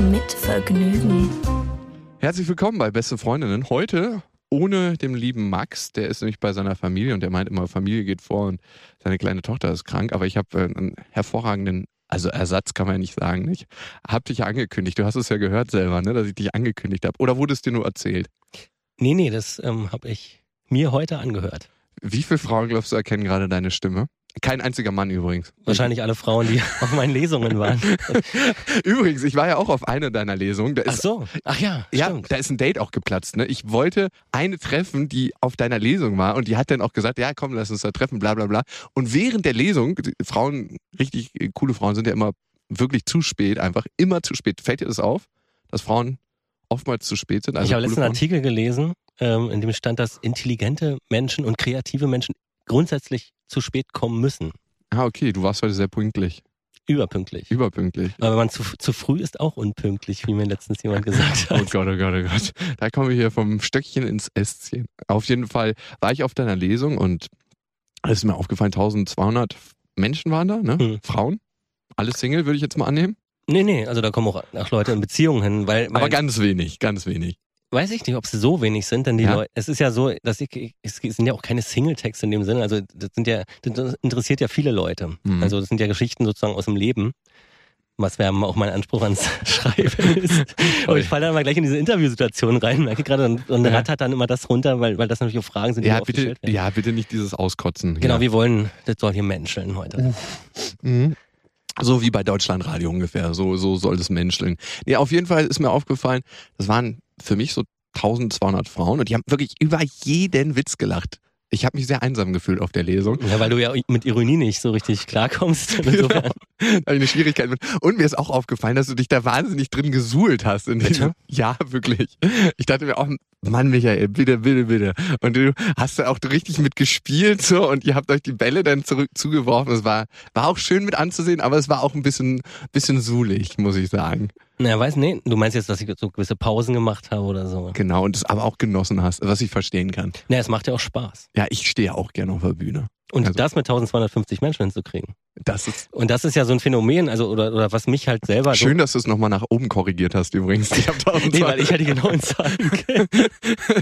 Mit Vergnügen. Herzlich willkommen bei Beste Freundinnen. Heute ohne dem lieben Max, der ist nämlich bei seiner Familie und der meint immer, Familie geht vor und seine kleine Tochter ist krank. Aber ich habe äh, einen hervorragenden, also Ersatz kann man ja nicht sagen, nicht? Hab dich ja angekündigt. Du hast es ja gehört selber, ne, dass ich dich angekündigt habe. Oder wurde es dir nur erzählt? Nee, nee, das ähm, habe ich mir heute angehört. Wie viele Frauen glaubst du erkennen gerade deine Stimme? Kein einziger Mann übrigens. Wahrscheinlich alle Frauen, die auf meinen Lesungen waren. Übrigens, ich war ja auch auf einer deiner Lesungen. Da Ach ist so, ach ja, Ja, stimmt. da ist ein Date auch geplatzt. Ne? Ich wollte eine treffen, die auf deiner Lesung war und die hat dann auch gesagt, ja komm, lass uns da treffen, bla bla bla. Und während der Lesung, Frauen, richtig äh, coole Frauen sind ja immer wirklich zu spät, einfach immer zu spät. Fällt dir das auf, dass Frauen oftmals zu spät sind? Also ich habe letzten Frauen? Artikel gelesen, ähm, in dem stand, dass intelligente Menschen und kreative Menschen grundsätzlich zu spät kommen müssen. Ah, okay, du warst heute sehr pünktlich. Überpünktlich. Überpünktlich. Aber wenn man zu, zu früh ist, auch unpünktlich, wie mir letztens jemand gesagt Oh hat. Gott, oh Gott, oh Gott. Da kommen wir hier vom Stöckchen ins Ästchen. Auf jeden Fall war ich auf deiner Lesung und es ist mir aufgefallen, 1200 Menschen waren da, ne? Hm. Frauen. Alle Single, würde ich jetzt mal annehmen. Nee, nee, also da kommen auch, auch Leute in Beziehungen hin, weil, weil Aber ganz wenig, ganz wenig. Weiß ich nicht, ob sie so wenig sind, denn die Ja. Leute, es ist ja so, dass ich, es sind ja auch keine Singletexte in dem Sinne, also das sind ja, das interessiert ja viele Leute. Mhm. Also das sind ja Geschichten sozusagen aus dem Leben. Was wäre auch mein Anspruch ans Schreiben ist. Aber ich falle dann mal gleich in diese Interviewsituation rein, merke gerade, und, und Ja. rattert dann immer das runter, weil, weil das natürlich auch Fragen sind, die Ja, bitte, werden. ja, bitte nicht dieses Auskotzen. Genau, ja. wir wollen, das soll hier menscheln heute. Mhm. So wie bei Deutschlandradio ungefähr. So, so soll das menscheln. Nee, auf jeden Fall ist mir aufgefallen, das waren für mich so 1200 Frauen und die haben wirklich über jeden Witz gelacht. Ich habe mich sehr einsam gefühlt auf der Lesung. Ja, weil du ja mit Ironie nicht so richtig klarkommst. Insofern. da habe ich eine Schwierigkeit mit. Und mir ist auch aufgefallen, dass du dich da wahnsinnig drin gesuhlt hast. In diesem- Ja, wirklich. Ich dachte mir auch, Mann, Michael, bitte, bitte, bitte. Und du hast da auch richtig mitgespielt so und ihr habt euch die Bälle dann zurück zugeworfen. Es war, war auch schön mit anzusehen, aber es war auch ein bisschen, bisschen sulig, muss ich sagen. Naja, weiß, nee, du meinst jetzt, dass ich so gewisse Pausen gemacht habe oder so. Genau, und es aber auch genossen hast, was ich verstehen kann. Naja, es macht ja auch Spaß. Ja, ich stehe auch gerne auf der Bühne. Und Also- das mit 1250 Menschen hinzukriegen. Das ist Und das ist ja so ein Phänomen, also oder, oder was mich halt selber so. schön, dass du es nochmal nach oben korrigiert hast übrigens. Ich hab Nee, weil ich ja die genauen Zahlen kenne.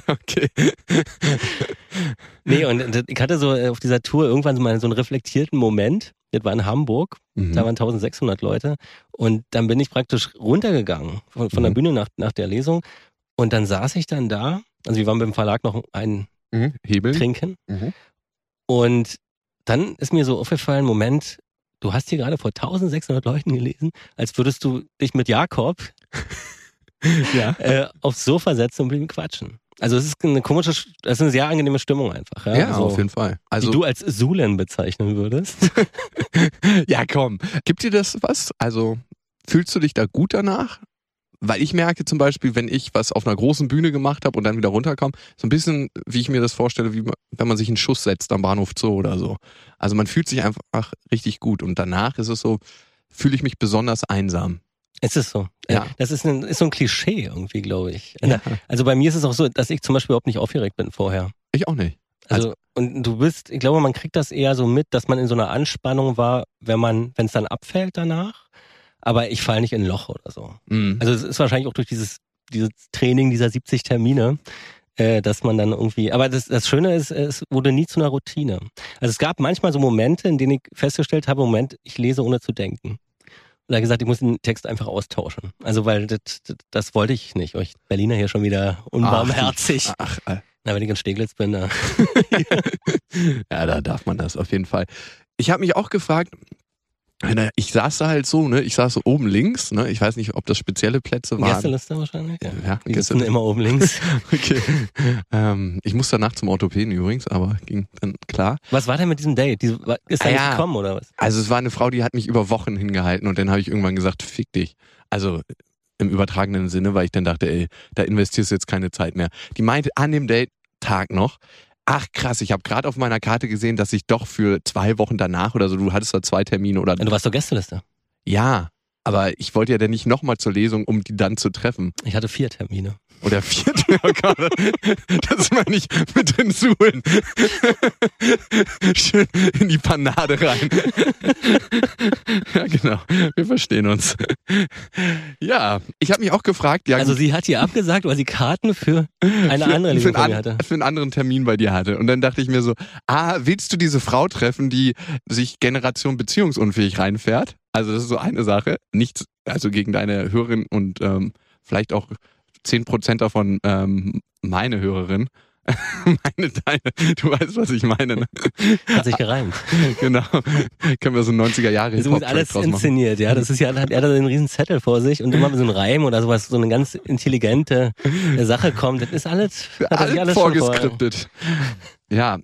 okay. Nee, und ich hatte so äh, auf dieser Tour irgendwann so mal so einen reflektierten Moment. Das war in Hamburg, Mhm. da waren 1600 Leute. Und dann bin ich praktisch runtergegangen von, von der Mhm. Bühne nach, nach der Lesung. Und dann saß ich dann da, also wir waren beim Verlag noch ein Mhm. Hebeln. Trinken. Mhm. Und dann ist mir so aufgefallen, Moment, du hast hier gerade vor 1600 Leuten gelesen, als würdest du dich mit Jakob Ja. äh, aufs Sofa setzen und mit ihm quatschen. Also es ist eine komische, es ist eine sehr angenehme Stimmung einfach. Ja, Ja, also, auf jeden Fall. Also, die du als Sulen bezeichnen würdest. ja, komm. Gibt dir das was? Also, fühlst du dich da gut danach? Weil ich merke zum Beispiel, wenn ich was auf einer großen Bühne gemacht habe und dann wieder runterkomme, so ein bisschen, wie ich mir das vorstelle, wie wenn man sich einen Schuss setzt am Bahnhof Zoo oder so. Also man fühlt sich einfach richtig gut und danach ist es so, fühle ich mich besonders einsam. Es ist so. Ja. Äh, Das ist, ein, ist so ein Klischee irgendwie, glaube ich. Ja. Also bei mir ist es auch so, dass ich zum Beispiel überhaupt nicht aufgeregt bin vorher. Ich auch nicht. Also, und du bist, ich glaube, man kriegt das eher so mit, dass man in so einer Anspannung war, wenn man, wenn es dann abfällt danach. Aber ich falle nicht in ein Loch oder so. Mhm. Also es ist wahrscheinlich auch durch dieses, dieses Training dieser 70 Termine, äh, dass man dann irgendwie. Aber das, das Schöne ist, es wurde nie zu einer Routine. Also es gab manchmal so Momente, in denen ich festgestellt habe, Moment, ich lese ohne zu denken. Und da gesagt, ich muss den Text einfach austauschen. Also weil das, das, das wollte ich nicht. Euch Berliner hier schon wieder unbarmherzig. Ach, äh, Na, wenn ich in Steglitz bin, da. ja, da darf man das auf jeden Fall. Ich habe mich auch gefragt, ich saß da halt so, ne? Ich saß so oben links, ne? Ich weiß nicht, ob das spezielle Plätze waren. Gästeliste wahrscheinlich. Ja. Ja, Die Gäste- sitzen immer oben links. Okay. ähm, ich muss danach zum Orthopäden übrigens, aber ging dann klar. Was war denn mit diesem Date? Die, ist er Ah, nicht ja. gekommen oder was? Also es war eine Frau, die hat mich über Wochen hingehalten und dann habe ich irgendwann gesagt, fick dich. Also im übertragenen Sinne, weil ich dann dachte, ey, da investierst du jetzt keine Zeit mehr. Die meinte an dem Date-Tag noch, ach krass, ich habe gerade auf meiner Karte gesehen, dass ich doch für zwei Wochen danach oder so, du hattest da zwei Termine oder. Du warst doch Gästeliste. Ja, aber ich wollte ja dann nicht nochmal zur Lesung, um die dann zu treffen. Ich hatte vier Termine. Oder vierte, oh Gott, das meine ich mit den Suhlen. Schön in die Panade rein. ja, genau. Wir verstehen uns. Ja, ich habe mich auch gefragt. Ja, Also sie hat hier abgesagt, weil sie Karten für eine andere für, einen hatte. für einen anderen Termin bei dir hatte. Und dann dachte ich mir so, ah, willst du diese Frau treffen, die sich Generation beziehungsunfähig reinfährt? Also das ist so eine Sache. Nichts, also gegen deine Hörerin und ähm, vielleicht auch 10% davon ähm, meine Hörerin. meine, deine, du weißt, was ich meine. Ne? Hat sich gereimt. genau. Können wir so 90er Jahre Das ist alles inszeniert, ja. Das ist ja, hat er hat einen riesen Zettel vor sich und immer mit so einem Reim oder sowas, so eine ganz intelligente Sache kommt. Das ist alles, hat Alles vorher- vorgeskriptet. Ja,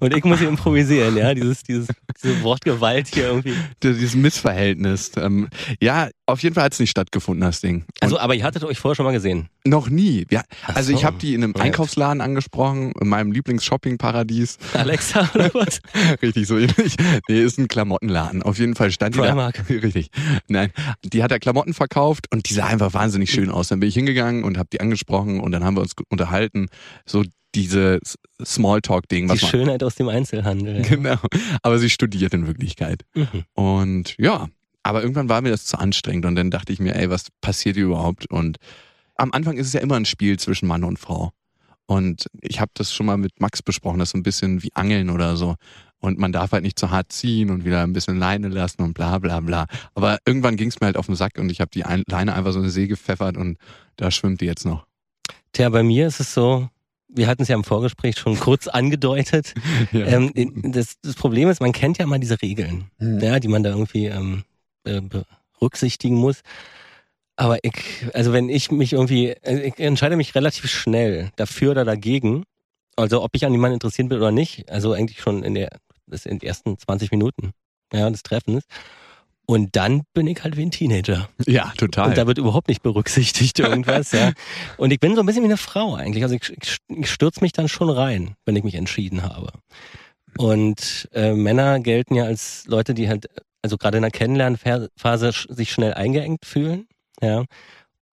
Und ich muss hier improvisieren, ja. Dieses, dieses, diese Wortgewalt hier irgendwie. dieses Missverhältnis. Ähm, ja, auf jeden Fall hat es nicht stattgefunden, das Ding. Und Also, aber ihr hattet euch vorher schon mal gesehen. noch nie. Ja, also so. ich habe die in einem Ja. Einkaufsladen angesprochen, in meinem Lieblings-Shopping-Paradies. Alexa oder was? Richtig, so ähnlich. Nee, ist ein Klamottenladen. Auf jeden Fall stand Primark. die da. Richtig. Nein, die hat da Klamotten verkauft und die sah einfach wahnsinnig schön aus. Dann bin ich hingegangen und habe die angesprochen und dann haben wir uns unterhalten. So dieses Smalltalk-Ding. Die man- Schönheit aus dem Einzelhandel. Genau. Aber sie studiert in Wirklichkeit. Mhm. Und ja, aber irgendwann war mir das zu anstrengend und dann dachte ich mir, ey, was passiert hier überhaupt? Und am Anfang ist es ja immer ein Spiel zwischen Mann und Frau. Und ich habe das schon mal mit Max besprochen, das ist so ein bisschen wie Angeln oder so. Und man darf halt nicht zu hart ziehen und wieder ein bisschen Leine lassen und bla bla bla. Aber irgendwann ging es mir halt auf den Sack und ich habe die ein Leine einfach so in den See gepfeffert und da schwimmt die jetzt noch. Tja, bei mir ist es so, wir hatten es ja im Vorgespräch schon kurz angedeutet. Ja. Ähm, das, das Problem ist, man kennt ja mal diese Regeln, Hm. ja, die man da irgendwie ähm, äh, berücksichtigen muss. Aber ich, also wenn ich mich irgendwie, also ich entscheide mich relativ schnell dafür oder dagegen. Also ob ich an jemanden interessiert bin oder nicht. Also eigentlich schon in der, das in den ersten 20 Minuten ja, des Treffens. Und dann bin ich halt wie ein Teenager. ja, total. Und da wird überhaupt nicht berücksichtigt irgendwas, ja. Und ich bin so ein bisschen wie eine Frau eigentlich. Also ich, ich, stürze mich dann schon rein, wenn ich mich entschieden habe. Und äh, Männer gelten ja als Leute, die halt, also gerade in der Kennenlernphase sich schnell eingeengt fühlen, ja.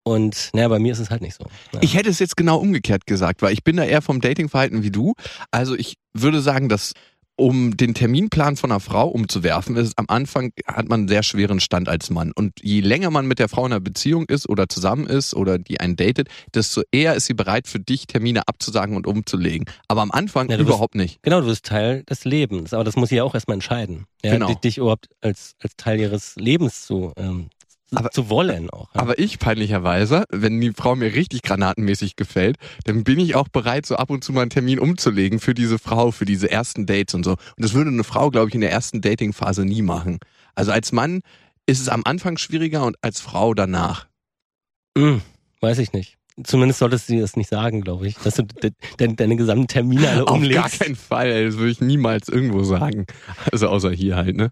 Und naja, bei mir ist es halt nicht so. Ja. Ich hätte es jetzt genau umgekehrt gesagt, weil ich bin da eher vom Datingverhalten wie du. Also ich würde sagen, dass um den Terminplan von einer Frau umzuwerfen, ist am Anfang hat man einen sehr schweren Stand als Mann. Und je länger man mit der Frau in einer Beziehung ist oder zusammen ist oder die einen datet, desto eher ist sie bereit für dich Termine abzusagen und umzulegen. Aber am Anfang Ja, du bist- überhaupt nicht. Genau, du bist Teil des Lebens, aber das muss sie ja auch erstmal entscheiden. Ja, Genau. dich, dich überhaupt als, als Teil ihres Lebens zu, ähm, Aber- zu wollen auch. Ja. Aber ich peinlicherweise, wenn die Frau mir richtig granatenmäßig gefällt, dann bin ich auch bereit, so ab und zu mal einen Termin umzulegen für diese Frau, für diese ersten Dates und so. Und das würde eine Frau, glaube ich, in der ersten Datingphase nie machen. Also als Mann ist es am Anfang schwieriger und als Frau danach. Hm, weiß ich nicht. Zumindest solltest du dir das nicht sagen, glaube ich, dass du de de deine gesamten Termine alle Auf gar umlegst. keinen Fall, ey, das würde ich niemals irgendwo sagen. Also außer hier halt, ne?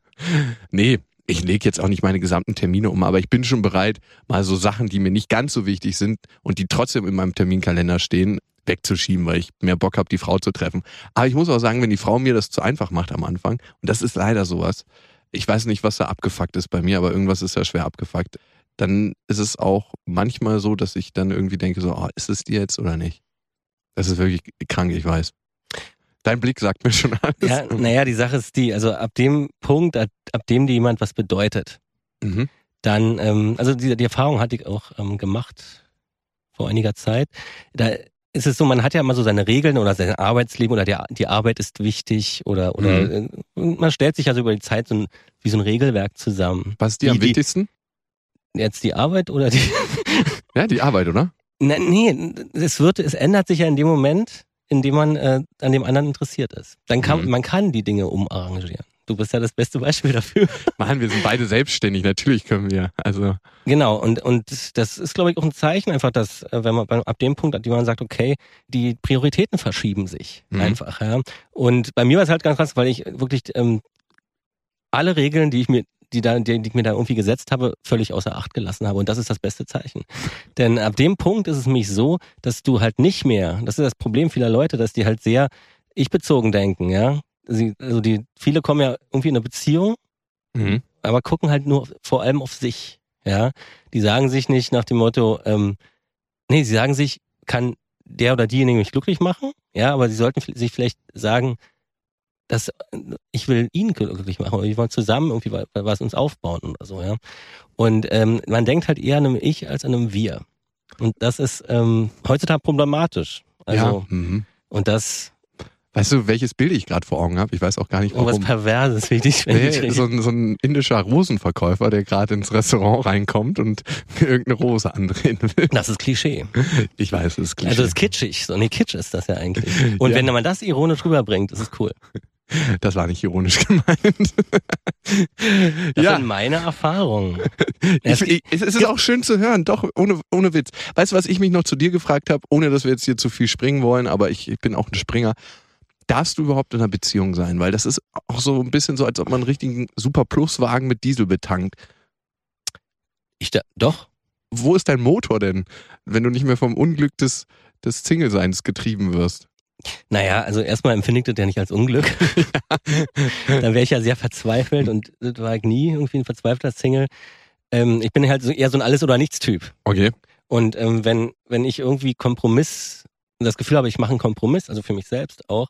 Nee, ich lege jetzt auch nicht meine gesamten Termine um, aber ich bin schon bereit, mal so Sachen, die mir nicht ganz so wichtig sind und die trotzdem in meinem Terminkalender stehen, wegzuschieben, weil ich mehr Bock habe, die Frau zu treffen. Aber ich muss auch sagen, wenn die Frau mir das zu einfach macht am Anfang, und das ist leider sowas, ich weiß nicht, was da abgefuckt ist bei mir, aber irgendwas ist ja schwer abgefuckt, dann ist es auch manchmal so, dass ich dann irgendwie denke, so, oh, ist es die jetzt oder nicht? Das ist wirklich krank, ich weiß. Dein Blick sagt mir schon alles. Ja, naja, die Sache ist die, also ab dem Punkt, ab, ab dem dir jemand was bedeutet, Mhm. dann, ähm, also die, die Erfahrung hatte ich auch ähm, gemacht vor einiger Zeit. Da ist es so, man hat ja immer so seine Regeln oder sein Arbeitsleben oder die, die Arbeit ist wichtig oder, oder Mhm. äh, man stellt sich also über die Zeit so ein, wie so ein Regelwerk zusammen. Was ist dir am die- wichtigsten? Jetzt die Arbeit oder die, Ja, die Arbeit, oder? Na, nee, es wird, es ändert sich ja in dem Moment, in dem man äh, an dem anderen interessiert ist. Dann kann Mhm. man kann die Dinge umarrangieren. Du bist ja das beste Beispiel dafür. Mann, wir sind beide selbstständig, natürlich können wir. Also, genau, und, und das ist, glaube ich, auch ein Zeichen einfach, dass, äh, wenn man ab dem Punkt, an dem man sagt, okay, die Prioritäten verschieben sich Mhm. einfach, ja. Und bei mir war es halt ganz krass, weil ich wirklich ähm, alle Regeln, die ich mir die, da, die, die ich mir da irgendwie gesetzt habe, völlig außer Acht gelassen habe. Und das ist das beste Zeichen. Denn ab dem Punkt ist es nämlich so, dass du halt nicht mehr, das ist das Problem vieler Leute, dass die halt sehr ich-bezogen denken, ja. Sie, also die, viele kommen ja irgendwie in eine Beziehung, Mhm. aber gucken halt nur vor allem auf sich, ja. Die sagen sich nicht nach dem Motto, ähm, nee, sie sagen sich, kann der oder diejenige mich glücklich machen, ja, aber sie sollten sich vielleicht sagen, dass äh, ich will ihn glücklich machen oder wir wollen zusammen irgendwie wa- was uns aufbauen oder so, ja. Und ähm, man denkt halt eher an einem Ich als an einem Wir. Und das ist ähm, heutzutage problematisch. Also, ja. Mhm. und das Weißt du, welches Bild ich gerade vor Augen habe? Ich weiß auch gar nicht, irgendwas warum. Perverses, wie ich wenn ich Nee, so, ein, so ein indischer Rosenverkäufer, der gerade ins Restaurant reinkommt und mir irgendeine Rose andrehen will. Das ist Klischee. Ich weiß, es ist Klischee. Also das ist kitschig. So nee, Kitsch ist das ja eigentlich. Und Ja. wenn man das ironisch rüberbringt, das ist cool. Das war nicht ironisch gemeint. Das ja, sind meine Erfahrungen. ich, ich, es ist auch schön zu hören, doch, ohne, ohne Witz. Weißt du, was ich mich noch zu dir gefragt habe, ohne dass wir jetzt hier zu viel springen wollen, aber ich, ich bin auch ein Springer. Darfst du überhaupt in einer Beziehung sein? Weil das ist auch so ein bisschen so, als ob man einen richtigen Super Plus-Wagen mit Diesel betankt. Ich da, doch. Wo ist dein Motor denn, wenn du nicht mehr vom Unglück des, des Single-Seins getrieben wirst? Naja, also erstmal empfinde ich das ja nicht als Unglück. Dann wäre ich ja sehr verzweifelt und das war ich nie irgendwie ein verzweifelter Single. Ähm, ich bin halt so eher so ein Alles- oder Nichts-Typ. Okay. Und ähm, wenn, wenn ich irgendwie Kompromiss, das Gefühl habe, ich mache einen Kompromiss, also für mich selbst auch,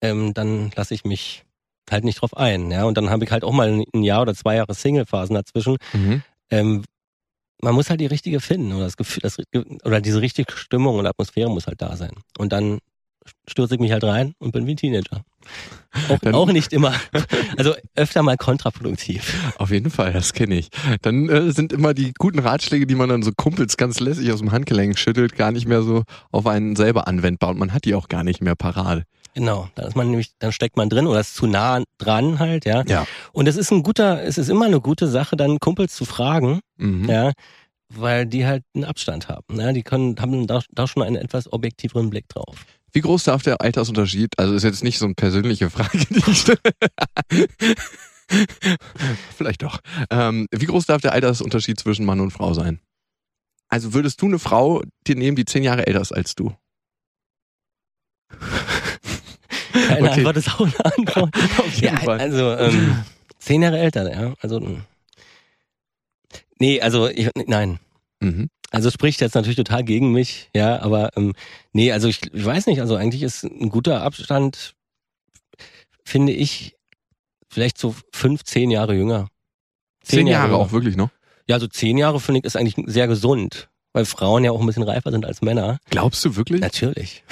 ähm, dann lasse ich mich halt nicht drauf ein. Ja? Und dann habe ich halt auch mal ein- Jahr oder zwei Jahre Single-Phasen dazwischen. Mhm. Ähm, man muss halt die richtige finden oder das Gefühl, das, oder diese richtige Stimmung und Atmosphäre muss halt da sein. Und dann stürze ich mich halt rein und bin wie ein Teenager. Auch, Dann- auch nicht immer, also öfter mal kontraproduktiv. Auf jeden Fall, das kenne ich. Dann äh, sind immer die guten Ratschläge, die man dann so Kumpels ganz lässig aus dem Handgelenk schüttelt, gar nicht mehr so auf einen selber anwendbar und man hat die auch gar nicht mehr parat. Genau, da ist man nämlich, dann steckt man drin oder ist zu nah dran halt, ja. Ja. Und es ist ein guter, es ist immer eine gute Sache, dann Kumpels zu fragen, Mhm. ja, weil die halt einen Abstand haben. Ja, die können, haben da, da schon einen etwas objektiveren Blick drauf. Wie groß darf der Altersunterschied, also ist jetzt nicht so eine persönliche Frage, die ich stelle. Vielleicht doch. Ähm, wie groß darf der Altersunterschied zwischen Mann und Frau sein? Also würdest du eine Frau dir nehmen, die zehn Jahre älter ist als du? Keine Okay. Antwort ist auch eine Antwort. Auf jeden ja, Fall. also ähm, zehn Jahre älter, ja. Also mh. nee, also ich, nein. Mhm. Also spricht jetzt natürlich total gegen mich, ja, aber ähm, nee, also ich, ich weiß nicht, also eigentlich ist ein guter Abstand, finde ich, vielleicht so fünf, zehn Jahre jünger. Zehn, Jahre jünger. auch wirklich noch? Ja, so zehn Jahre finde ich ist eigentlich sehr gesund, weil Frauen ja auch ein bisschen reifer sind als Männer. Glaubst du wirklich? Natürlich.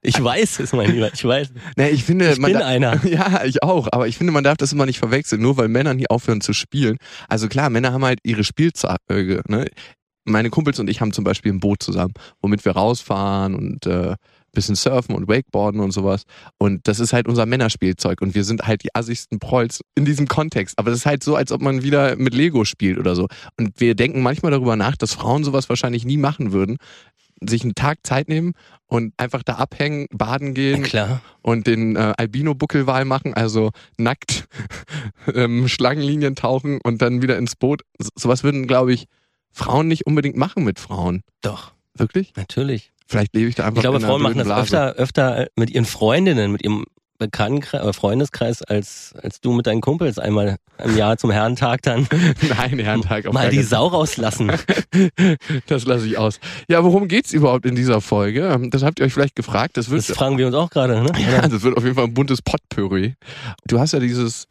Ich weiß es, mein Lieber, ich weiß. Nee, ich finde, Ich man bin einer. Ja, ich auch. Aber ich finde, man darf das immer nicht verwechseln, nur weil Männer nie aufhören zu spielen. Also klar, Männer haben halt ihre Spielzeuge. Ne? Meine Kumpels und ich haben zum Beispiel ein Boot zusammen, womit wir rausfahren und äh, bisschen surfen und Wakeboarden und sowas. Und das ist halt unser Männerspielzeug. Und wir sind halt die assigsten Prolls in diesem Kontext. Aber das ist halt so, als ob man wieder mit Lego spielt oder so. Und wir denken manchmal darüber nach, dass Frauen sowas wahrscheinlich nie machen würden. Sich einen Tag Zeit nehmen und einfach da abhängen, baden gehen, klar. und den äh, Albino-Buckelwal machen, also nackt ähm, Schlangenlinien tauchen und dann wieder ins Boot. So, sowas würden, glaube ich, Frauen nicht unbedingt machen mit Frauen. Doch, Wirklich? natürlich. Vielleicht lebe ich da einfach Ich glaube, Frauen machen das Blase. öfter, öfter mit ihren Freundinnen, mit ihrem Bekanntenkreis oder Freundeskreis, als, als du mit deinen Kumpels einmal im Jahr zum Herrentag dann Nein, Herrentag auf mal die Sau rauslassen. Das lasse ich aus. Ja, worum geht's überhaupt in dieser Folge? Ähm, Das habt ihr euch vielleicht gefragt. Das wird, Das fragen wir uns auch gerade, ne? ja, das wird auf jeden Fall ein buntes Potpourri. Du hast ja dieses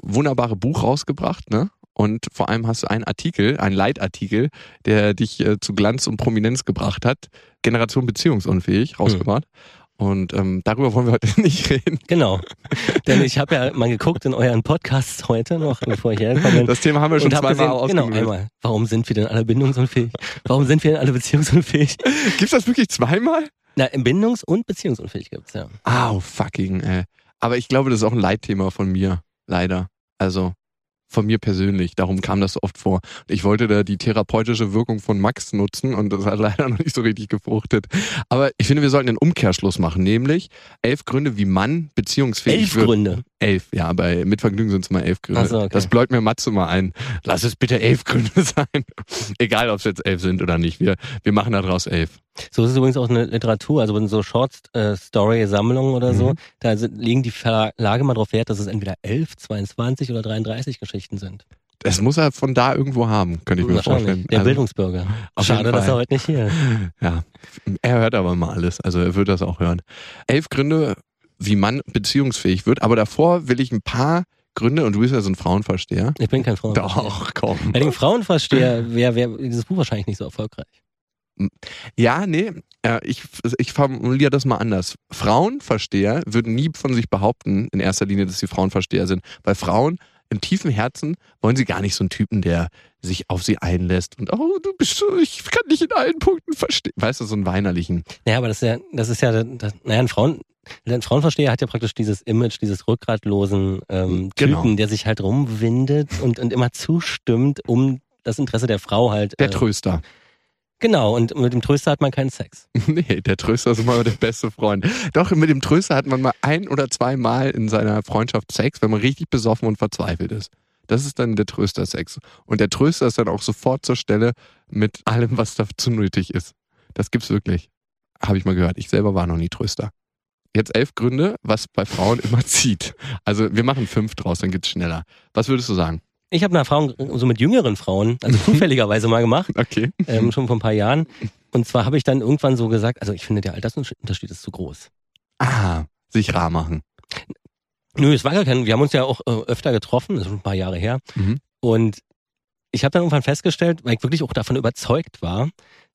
wunderbare Buch rausgebracht, ne? Und vor allem hast du einen Artikel, einen Leitartikel, der dich äh, zu Glanz und Prominenz gebracht hat. Generation beziehungsunfähig rausgebracht. Und ähm, darüber wollen wir heute nicht reden. Genau. Denn ich habe ja mal geguckt in euren Podcasts heute noch, bevor ich hergekommen bin. Das Thema haben wir schon zweimal gesehen, genau, ausgelöst. einmal. Warum sind wir denn alle bindungsunfähig? Warum sind wir denn alle beziehungsunfähig? Gibt's das wirklich zweimal? Na, bindungs- und beziehungsunfähig gibt's ja. Au, fucking, ey. Aber ich glaube, das ist auch ein Leitthema von mir. Leider. Also, von mir persönlich. Darum kam das oft vor. Ich wollte da die therapeutische Wirkung von Max nutzen und das hat leider noch nicht so richtig gefruchtet. Aber ich finde, wir sollten einen Umkehrschluss machen, nämlich elf Gründe, wie Mann beziehungsfähig Elf wird. Gründe. Elf, ja, bei Mitvergnügen sind es mal elf Gründe. So, okay. Das bläut mir Matze mal ein. Lass es bitte elf Gründe sein. Egal, ob es jetzt elf sind oder nicht. Wir, wir machen daraus elf. So ist es übrigens auch eine Literatur, also in so Short-Story-Sammlungen oder so, Mhm. da sind, legen die Verlage mal drauf Wert, dass es entweder 11, 22 oder 33 Geschichten sind. Das muss er von da irgendwo haben, könnte ich mir vorstellen. Der Also, Bildungsbürger. Schade, dass er heute nicht hier ist. Ja, er hört aber mal alles, also er wird das auch hören. Elf Gründe, wie man beziehungsfähig wird, aber davor will ich ein paar Gründe, und du bist ja so ein Frauenversteher. Ich bin kein Frauenversteher. Doch, komm. Ich ein Frauenversteher wäre, wäre dieses Buch wahrscheinlich nicht so erfolgreich. Ja, nee, äh, ich, ich formuliere das mal anders. Frauenversteher würden nie von sich behaupten, in erster Linie, dass sie Frauenversteher sind, weil Frauen im tiefen Herzen wollen sie gar nicht so einen Typen, der sich auf sie einlässt und, oh, du bist so, ich kann dich in allen Punkten verstehen. Weißt du, so einen weinerlichen. Naja, aber das ist ja, das ist ja, das, naja, ein Frauen, ein Frauenversteher hat ja praktisch dieses Image, dieses rückgratlosen ähm, Typen, Genau. der sich halt rumwindet und, und immer zustimmt, um das Interesse der Frau halt. Der äh, Tröster. Genau, und mit dem Tröster hat man keinen Sex. Nee, der Tröster ist immer der beste Freund. Doch, mit dem Tröster hat man mal ein oder zwei Mal in seiner Freundschaft Sex, wenn man richtig besoffen und verzweifelt ist. Das ist dann der Tröster-Sex. Und der Tröster ist dann auch sofort zur Stelle mit allem, was dazu nötig ist. Das gibt's wirklich. Habe ich mal gehört. Ich selber war noch nie Tröster. Jetzt elf Gründe, was bei Frauen immer zieht. Also wir machen fünf draus, dann geht's schneller. Was würdest du sagen? Ich habe eine Erfahrung so mit jüngeren Frauen, also zufälligerweise mal gemacht, Okay. ähm, schon vor ein paar Jahren. Und zwar habe ich dann irgendwann so gesagt, also ich finde, der Altersunterschied ist zu groß. Ah, sich rar machen. Nö, es war gar kein, wir haben uns ja auch äh, öfter getroffen, das ist schon ein paar Jahre her. Mhm. Und ich habe dann irgendwann festgestellt, weil ich wirklich auch davon überzeugt war,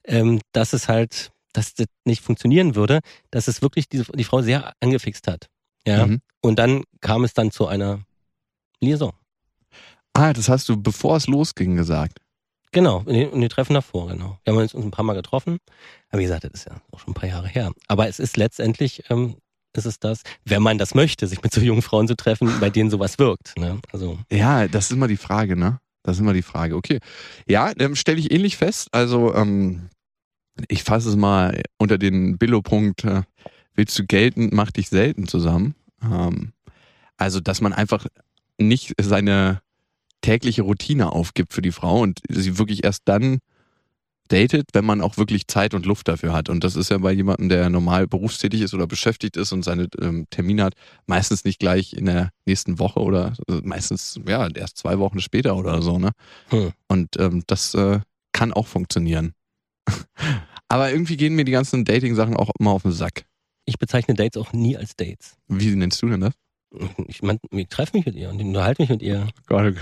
ähm, dass es halt, dass das nicht funktionieren würde, dass es wirklich diese, die Frau sehr angefixt hat. Ja. Mhm. Und dann kam es dann zu einer Liaison. Ah, das hast du, bevor es losging, gesagt. Genau, in den, in den Treffen davor, genau. Wir haben uns ein paar Mal getroffen. Aber wie gesagt, das ist ja auch schon ein paar Jahre her. Aber es ist letztendlich, ähm, ist es das, wenn man das möchte, sich mit so jungen Frauen zu treffen, bei denen sowas wirkt. Ne? Also Ja, das ist immer die Frage, ne? Das ist immer die Frage. Okay. Ja, ähm, stelle ich ähnlich fest. Also, ähm, ich fasse es mal unter den Billo-Punkt, äh, willst du gelten, mach dich selten zusammen. Ähm, also, dass man einfach nicht seine tägliche Routine aufgibt für die Frau und sie wirklich erst dann datet, wenn man auch wirklich Zeit und Luft dafür hat. Und das ist ja bei jemandem, der normal berufstätig ist oder beschäftigt ist und seine ähm, Termine hat, meistens nicht gleich in der nächsten Woche oder äh, meistens ja erst zwei Wochen später oder so. Ne? Hm. Und ähm, das äh, kann auch funktionieren. Aber irgendwie gehen mir die ganzen Dating-Sachen auch immer auf den Sack. ich bezeichne Dates auch nie als Dates. Wie nennst du denn das? Ich, mein, ich treffe mich mit ihr und unterhalte mich mit ihr. Gott,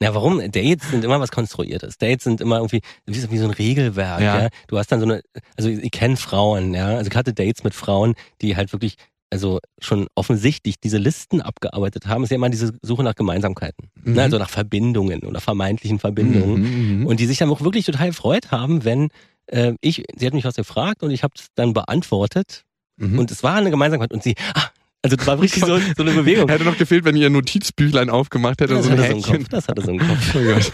Na, warum? Dates sind immer was Konstruiertes. Dates sind immer irgendwie wie so, ein Regelwerk. Ja. Ja. Du hast dann so eine, also ich, ich kenne Frauen, ja. Also ich hatte Dates mit Frauen, die halt wirklich, also schon offensichtlich diese Listen abgearbeitet haben. Es ist ja immer diese Suche nach Gemeinsamkeiten. Mhm. Ne? Also nach Verbindungen oder vermeintlichen Verbindungen. Mhm, mhm. Und die sich dann auch wirklich total gefreut haben, wenn äh, ich, sie hat mich was gefragt und ich habe es dann beantwortet Mhm. und es war eine Gemeinsamkeit und sie, ah, also das war richtig so, so eine Bewegung. Hätte noch gefehlt, wenn ihr ein Notizbüchlein aufgemacht hätte und Das so hatte so einen. Kopf, das hatte so einen Kopf. Oh Gott.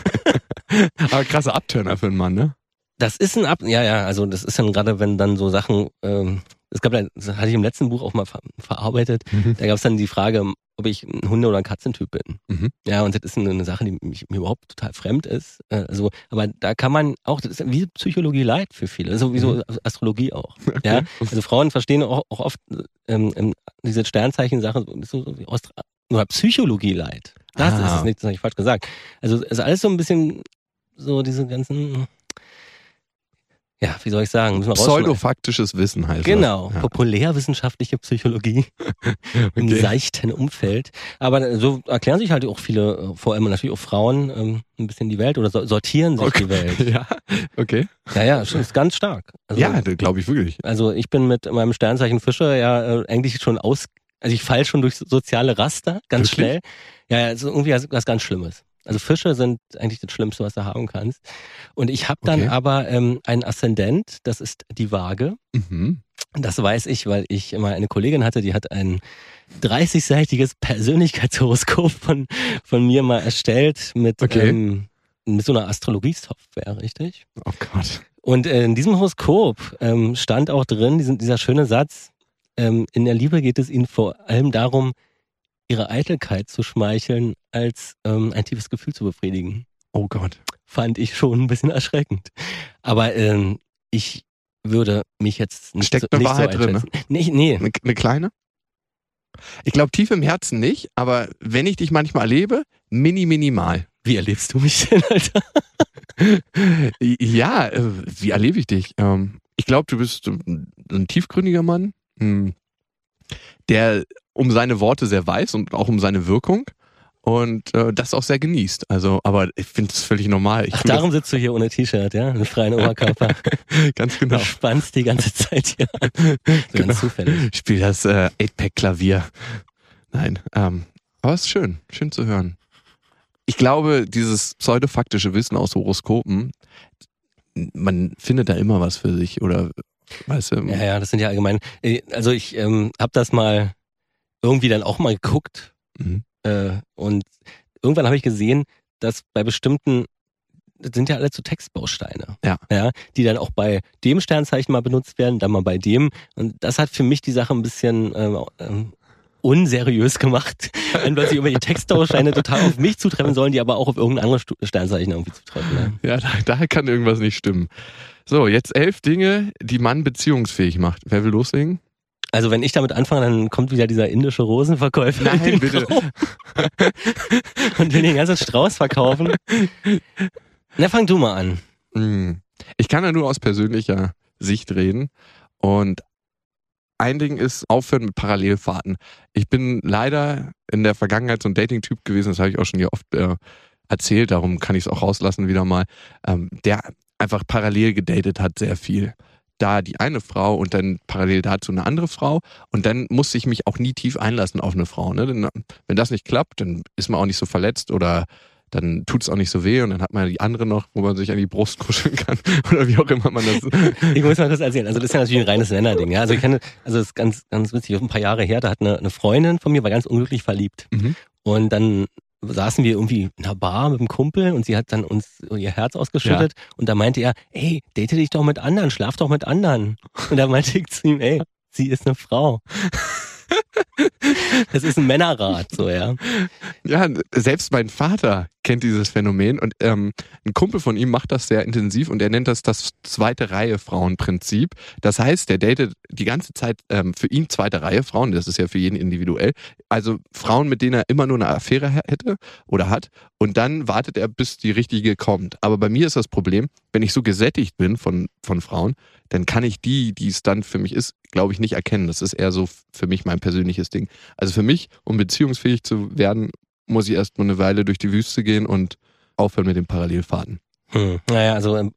Aber krasser Abturner für einen Mann, ne? Das ist ein Ab, ja, ja, also das ist dann gerade, wenn dann so Sachen, ähm, es gab, ja- das hatte ich im letzten Buch auch mal ver verarbeitet, da gab es dann die Frage, ob ich ein Hunde- oder ein Katzentyp bin. Mhm. Ja, und das ist eine, Sache, die mich, mir überhaupt total fremd ist. Also, aber da kann man auch, das ist wie Psychologie leid für viele, sowieso Mhm. Astrologie auch. Ja, also Frauen verstehen auch, auch oft ähm, ähm, diese Sternzeichen-Sachen so, so wie Austra oder Psychologie leid. Das Ah. ist es nicht, das habe ich falsch gesagt. Also es ist alles so ein bisschen so diese ganzen, ja, wie soll ich sagen. Pseudofaktisches Wissen heißt Genau, das. Ja. populärwissenschaftliche Psychologie im Okay. seichten Umfeld. Aber so erklären sich halt auch viele, äh, vor allem natürlich auch Frauen, ähm, ein bisschen die Welt oder so- sortieren sich Okay. die Welt. Ja, okay. Ja, ja, schon ist ganz stark. Also, ja, glaube ich wirklich. also ich bin mit meinem Sternzeichen Fische ja äh, eigentlich schon aus, also ich fall schon durch soziale Raster ganz Wirklich? schnell. Ja, ja, also irgendwie was, was ganz Schlimmes. Also Fische sind eigentlich das Schlimmste, was du haben kannst. Und ich habe dann Okay. aber ähm, einen Aszendent, das ist die Waage. Mhm. Das weiß ich, weil ich immer eine Kollegin hatte, die hat ein 30-seitiges Persönlichkeitshoroskop von, von mir mal erstellt mit, Okay. ähm, mit so einer Astrologiesoftware, richtig? Oh Gott. Und äh, in diesem Horoskop ähm, stand auch drin, diesen, dieser schöne Satz, ähm, in der Liebe geht es ihnen vor allem darum, ihre Eitelkeit zu schmeicheln, als ähm, ein tiefes Gefühl zu befriedigen. Oh Gott. Fand ich schon ein bisschen erschreckend. Aber ähm, ich würde mich jetzt nicht Steckt so, eine nicht Wahrheit so drin, ne? Nee, nee. Eine, eine kleine? Ich glaube tief im Herzen nicht, aber wenn ich dich manchmal erlebe, mini minimal. Wie erlebst du mich denn, Alter? Ja, äh, wie erlebe ich dich? Ähm, Ich glaube, du bist ähm, ein tiefgründiger Mann, hm, der um seine Worte sehr weiß und auch um seine Wirkung und äh, das auch sehr genießt. Also, aber ich finde es völlig normal. Ich Ach, darum sitzt du hier ohne T-Shirt, ja? Mit freien Oberkörper. ganz genau. Du spannst die ganze Zeit hier. So Genau. ganz zufällig. Ich spiele das äh, 8-Pack-Klavier. Nein, ähm, aber es ist schön, schön zu hören. Ich glaube, dieses pseudofaktische Wissen aus Horoskopen, man findet da immer was für sich oder weißt du, Ja, ja, das sind ja allgemein. äh, Also ich ähm, habe das mal irgendwie dann auch mal geguckt Mhm. äh, und irgendwann habe ich gesehen, dass bei bestimmten das sind ja alle zu Textbausteine. Ja. ja. Die dann auch bei dem Sternzeichen mal benutzt werden, dann mal bei dem. Und das hat für mich die Sache ein bisschen ähm, ähm, unseriös gemacht. Wenn plötzlich irgendwelche Textbausteine total auf mich zutreffen sollen, die aber auch auf irgendein anderes Sternzeichen irgendwie zutreffen. Ne? Ja, da, da kann irgendwas nicht stimmen. So, jetzt elf Dinge, die Mann beziehungsfähig macht. Wer will loslegen? Also wenn ich damit anfange, dann kommt wieder dieser indische Rosenverkäufer. Nein, bitte. Und will den ganzen Strauß verkaufen. Na, fang du mal an. Hm. Ich kann ja nur aus persönlicher Sicht reden. Und ein Ding ist aufhören mit Parallelfahrten. Ich bin leider in der Vergangenheit so ein Dating-Typ gewesen, das habe ich auch schon hier oft äh, erzählt, darum kann ich es auch rauslassen wieder mal, ähm, der einfach parallel gedatet hat sehr viel. Da die eine Frau und dann parallel dazu eine andere Frau. Und dann musste ich mich auch nie tief einlassen auf eine Frau. Ne? Denn, wenn das nicht klappt, dann ist man auch nicht so verletzt oder dann tut es auch nicht so weh und dann hat man die andere noch, wo man sich an die Brust kuscheln kann oder wie auch immer man das. Ich muss mal kurz erzählen. Also das ist ja natürlich ein reines Männerding. Ja? Also ich kenne, also das ist ganz, ganz witzig. Ein paar Jahre her, da hat eine, eine Freundin von mir war ganz unglücklich verliebt. Mhm. Und dann saßen wir irgendwie in einer Bar mit einem Kumpel und sie hat dann uns ihr Herz ausgeschüttet und da meinte er, ey, date dich doch mit anderen, schlaf doch mit anderen. Und da meinte ich zu ihm, ey, sie ist eine Frau. Das ist ein Männerrat, so, ja. Ja, selbst mein Vater kennt dieses Phänomen und ähm, ein Kumpel von ihm macht das sehr intensiv und er nennt das das zweite Reihe Frauenprinzip. Das heißt, der datet die ganze Zeit ähm, für ihn zweite Reihe Frauen, das ist ja für jeden individuell. Also Frauen, mit denen er immer nur eine Affäre hätte oder hat und dann wartet er, bis die richtige kommt. Aber bei mir ist das Problem, wenn ich so gesättigt bin von, von Frauen, dann kann ich die, die es dann für mich ist, glaube ich, nicht erkennen. Das ist eher so für mich mein persönliches Ding. Also für mich, um beziehungsfähig zu werden, muss ich erst mal eine Weile durch die Wüste gehen und aufhören mit den Parallelfahrten. Hm. Naja, also ähm,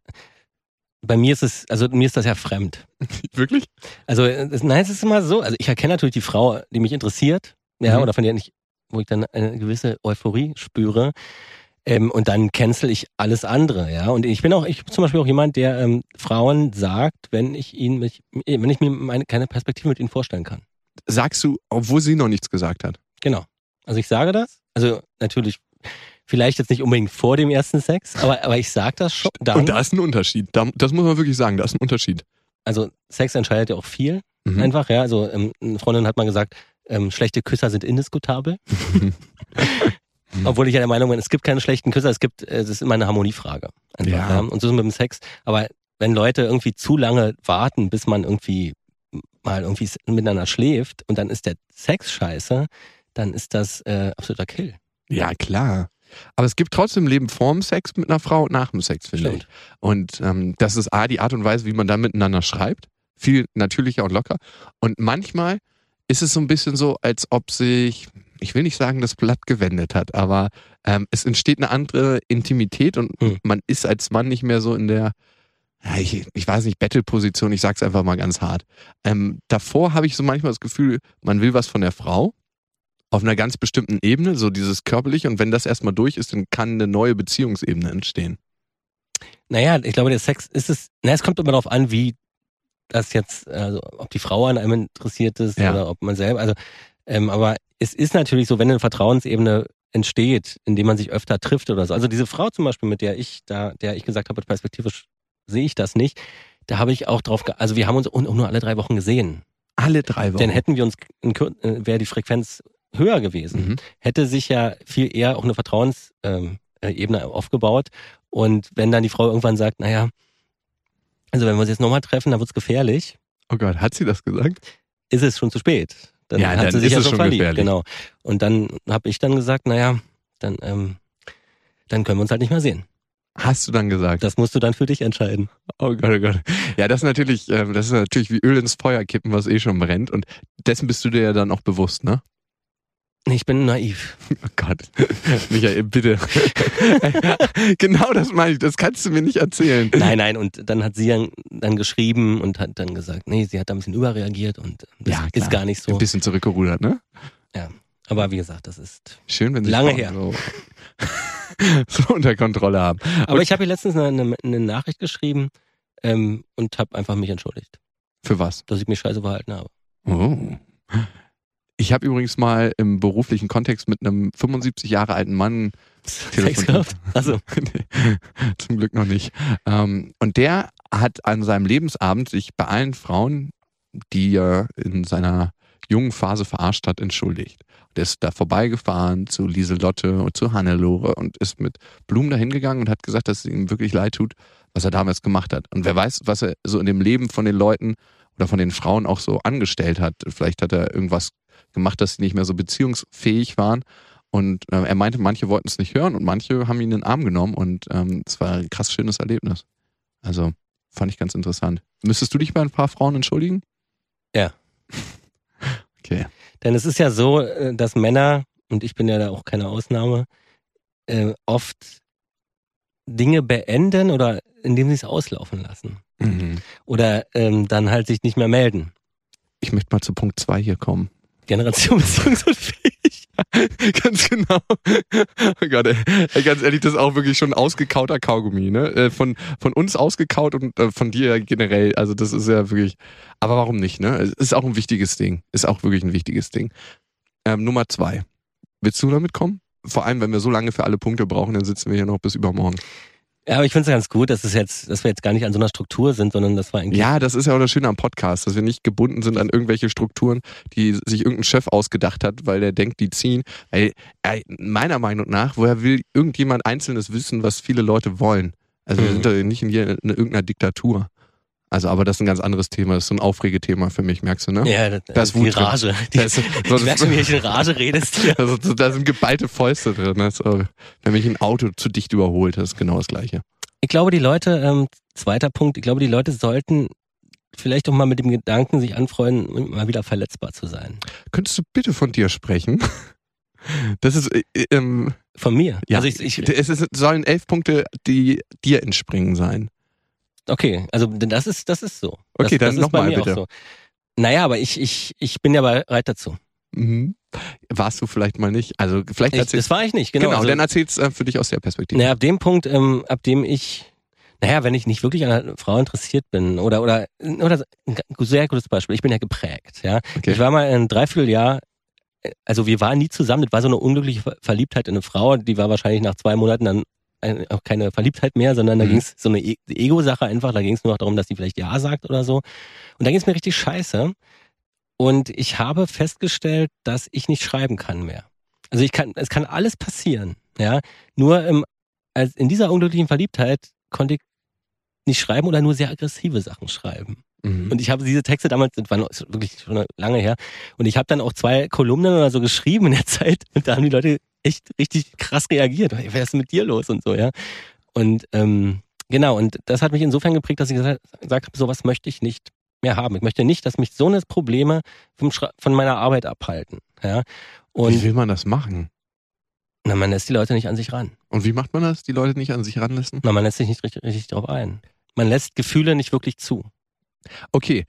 bei mir ist es, also mir ist das ja fremd. Wirklich? Also äh, es, nein, es ist immer so, also ich erkenne natürlich die Frau, die mich interessiert, ja, Mhm. oder von der ich, wo ich dann eine gewisse Euphorie spüre. Ähm, und dann cancel ich alles andere, ja. Und ich bin auch, ich bin zum Beispiel auch jemand, der ähm, Frauen sagt, wenn ich ihnen, mich, wenn ich mir meine, keine Perspektive mit ihnen vorstellen kann. Sagst du, obwohl sie noch nichts gesagt hat. Genau. Also ich sage das. Also natürlich, vielleicht jetzt nicht unbedingt vor dem ersten Sex, aber, aber ich sage das schon. Dann, Und da ist ein Unterschied. Da, das muss man wirklich sagen, da ist ein Unterschied. also Sex entscheidet ja auch viel. Mhm. Einfach, ja. Also ähm, eine Freundin hat mal gesagt, ähm, schlechte Küsser sind indiskutabel. Obwohl ich ja der Meinung bin, es gibt keine schlechten Küsser, es gibt, äh, es ist immer eine Harmoniefrage. Einfach, Ja. ja. Und so ist es mit dem Sex. Aber wenn Leute irgendwie zu lange warten, bis man irgendwie mal irgendwie miteinander schläft und dann ist der Sex scheiße, dann ist das äh, absoluter Kill. Ja, klar. Aber es gibt trotzdem Leben vorm Sex mit einer Frau und nach dem Sex, finde ich. Und ähm, das ist A, die Art und Weise, wie man dann miteinander schreibt. Viel natürlicher und locker. Und manchmal ist es so ein bisschen so, als ob sich, ich will nicht sagen, das Blatt gewendet hat, aber ähm, es entsteht eine andere Intimität und Hm. man ist als Mann nicht mehr so in der, ich, ich weiß nicht, Battle-Position, ich sag's einfach mal ganz hart. Ähm, davor habe ich so manchmal das Gefühl, man will was von der Frau auf einer ganz bestimmten Ebene, so dieses körperliche und wenn das erstmal durch ist, dann kann eine neue Beziehungsebene entstehen. Naja, ich glaube, der Sex ist es, na, es kommt immer darauf an, wie das jetzt, also ob die Frau an einem interessiert ist Ja. oder ob man selber, also ähm, aber es ist natürlich so, wenn eine Vertrauensebene entsteht, indem man sich öfter trifft oder so. Also diese Frau zum Beispiel, mit der ich da, der ich gesagt habe, perspektivisch sehe ich das nicht, da habe ich auch drauf, ge also wir haben uns un- nur alle drei Wochen gesehen. Alle drei Wochen. Denn hätten wir uns, äh, wäre die Frequenz höher gewesen, Mhm. hätte sich ja viel eher auch eine Vertrauensebene ähm, äh, aufgebaut. Und wenn dann die Frau irgendwann sagt, naja, also wenn wir uns jetzt nochmal treffen, dann wird's gefährlich, Oh Gott, hat sie das gesagt? ist es schon zu spät. Dann Ja, hat dann sie sich ja es schon schon verliebt. gefährlich. Genau. Und dann habe ich dann gesagt, naja, dann, ähm, dann können wir uns halt nicht mehr sehen. Hast du dann gesagt? Das musst du dann für dich entscheiden. Oh Gott, oh Gott. Ja, das ist natürlich, ähm, das ist natürlich wie Öl ins Feuer kippen, was eh schon brennt. Und dessen bist du dir ja dann auch bewusst, ne? Ich bin naiv. Oh Gott. Michael, bitte. genau das meine ich. Das kannst du mir nicht erzählen. Nein, nein, und dann hat sie dann, dann geschrieben und hat dann gesagt, nee, sie hat da ein bisschen überreagiert und das Ja, ist gar nicht so. Ein bisschen zurückgerudert, ne? Aber wie gesagt, das ist. Schön, wenn Lange Frauen So, so unter Kontrolle haben. Aber ich habe ihr letztens eine, eine, Nachricht geschrieben ähm, und habe einfach mich entschuldigt, Für was? dass ich mich scheiße verhalten habe. Oh. Ich habe übrigens mal im beruflichen Kontext mit einem 75 Jahre alten Mann Sex gehabt? Also, Nee, Zum Glück noch nicht. Ähm, und der hat an seinem Lebensabend sich bei allen Frauen, die er in seiner jungen Phase verarscht hat, entschuldigt. Der ist da vorbeigefahren zu Lieselotte und zu Hannelore und ist mit Blumen dahin gegangen und hat gesagt, dass es ihm wirklich leid tut, was er damals gemacht hat. Und wer weiß, was er so in dem Leben von den Leuten oder von den Frauen auch so angestellt hat. Vielleicht hat er irgendwas gemacht, dass sie nicht mehr so beziehungsfähig waren. Und äh, er meinte, manche wollten es nicht hören und manche haben ihn in den Arm genommen und ähm, es war ein krass schönes Erlebnis. Also fand ich ganz interessant. Müsstest du dich bei ein paar Frauen entschuldigen? Ja. Okay. denn es ist ja so, äh, dass Männer, und ich bin ja da auch keine Ausnahme, äh, oft Dinge beenden oder indem sie es auslaufen lassen. Mhm. Oder ähm, dann halt sich nicht mehr melden. Ich möchte mal zu Punkt zwei hier kommen. Generation beziehungsunfähig. ganz genau. Oh Gott, ey. ganz ehrlich, das ist auch wirklich schon ausgekauter Kaugummi, ne? Äh, Von, von uns ausgekaut und äh, von dir generell. Also das ist ja wirklich. Aber warum nicht, ne? Es ist auch ein wichtiges Ding. Ist auch wirklich ein wichtiges Ding. Ähm, Nummer zwei. Willst du damit kommen? Vor allem, wenn wir so lange für alle Punkte brauchen, dann sitzen wir hier noch bis übermorgen. Ja, aber ich finde es ganz gut, dass es jetzt, dass wir jetzt gar nicht an so einer Struktur sind, sondern das war eigentlich. Ja, das ist ja auch das Schöne am Podcast, dass wir nicht gebunden sind an irgendwelche Strukturen, die sich irgendein Chef ausgedacht hat, weil der denkt, die ziehen. Weil, äh, meiner Meinung nach, woher will irgendjemand Einzelnes wissen, was viele Leute wollen? Also wir Mhm. sind da nicht in, in irgendeiner Diktatur. Also, aber das ist ein ganz anderes Thema. Das ist so ein Aufregethema für mich, merkst du, ne? Ja, das, Da ist die Wut drin. Rage. Die, Da ist- so- ich merke schon, wie ich in Rage redest hier. Also, so- da sind geballte Fäuste drin. Das, äh, wenn mich ein Auto zu dicht überholt, das ist genau das Gleiche. Ich glaube, die Leute, ähm, zweiter Punkt, ich glaube, die Leute sollten vielleicht auch mal mit dem Gedanken sich anfreunden, mal wieder verletzbar zu sein. Könntest du bitte von dir sprechen? Das ist, äh, ähm, Von mir. Ja, Also ich, ich, es ist, sollen elf Punkte, die dir entspringen sein. Okay, also das ist, das ist so. Okay, das, dann nochmal bitte. Auch so. Naja, aber ich, ich, ich bin ja bereit dazu. Mhm. Warst du vielleicht mal nicht? Also vielleicht Ich, das war ich nicht, genau. genau, also, dann erzähl's äh, für dich aus der Perspektive. naja, ab dem Punkt, ähm, ab dem ich, naja, wenn ich nicht wirklich an einer Frau interessiert bin oder, oder, oder ein sehr gutes Beispiel, ich bin ja geprägt, ja. Okay. Ich war mal ein Dreivierteljahr, äh, also wir waren nie zusammen, das war so eine unglückliche Ver- Verliebtheit in eine Frau, die war wahrscheinlich nach zwei Monaten dann ein- auch keine Verliebtheit mehr, sondern da Mhm. ging's so eine E- Ego-Sache einfach, da ging's nur noch darum, dass sie vielleicht Ja sagt oder so. Und da ging's mir richtig scheiße. Und ich habe festgestellt, dass ich nicht schreiben kann mehr. Also ich kann, es kann alles passieren, ja. Nur im, als in dieser unglücklichen Verliebtheit konnte ich nicht schreiben oder nur sehr aggressive Sachen schreiben. Mhm. Und ich habe diese Texte damals, das war wirklich schon lange her, und ich habe dann auch zwei Kolumnen oder so geschrieben in der Zeit und da haben die Leute echt richtig krass reagiert. Was ist mit dir los und so, ja. Und ähm, genau, und das hat mich insofern geprägt, dass ich gesagt, gesagt habe, sowas möchte ich nicht mehr haben. Ich möchte nicht, dass mich so eine Probleme vom Schra von meiner Arbeit abhalten. Ja. wie Und will man das machen? na, man lässt die Leute nicht an sich ran. Und wie macht man das? Die Leute nicht an sich ranlassen? Na, man lässt sich nicht richtig, richtig drauf ein. Man lässt Gefühle nicht wirklich zu. Okay.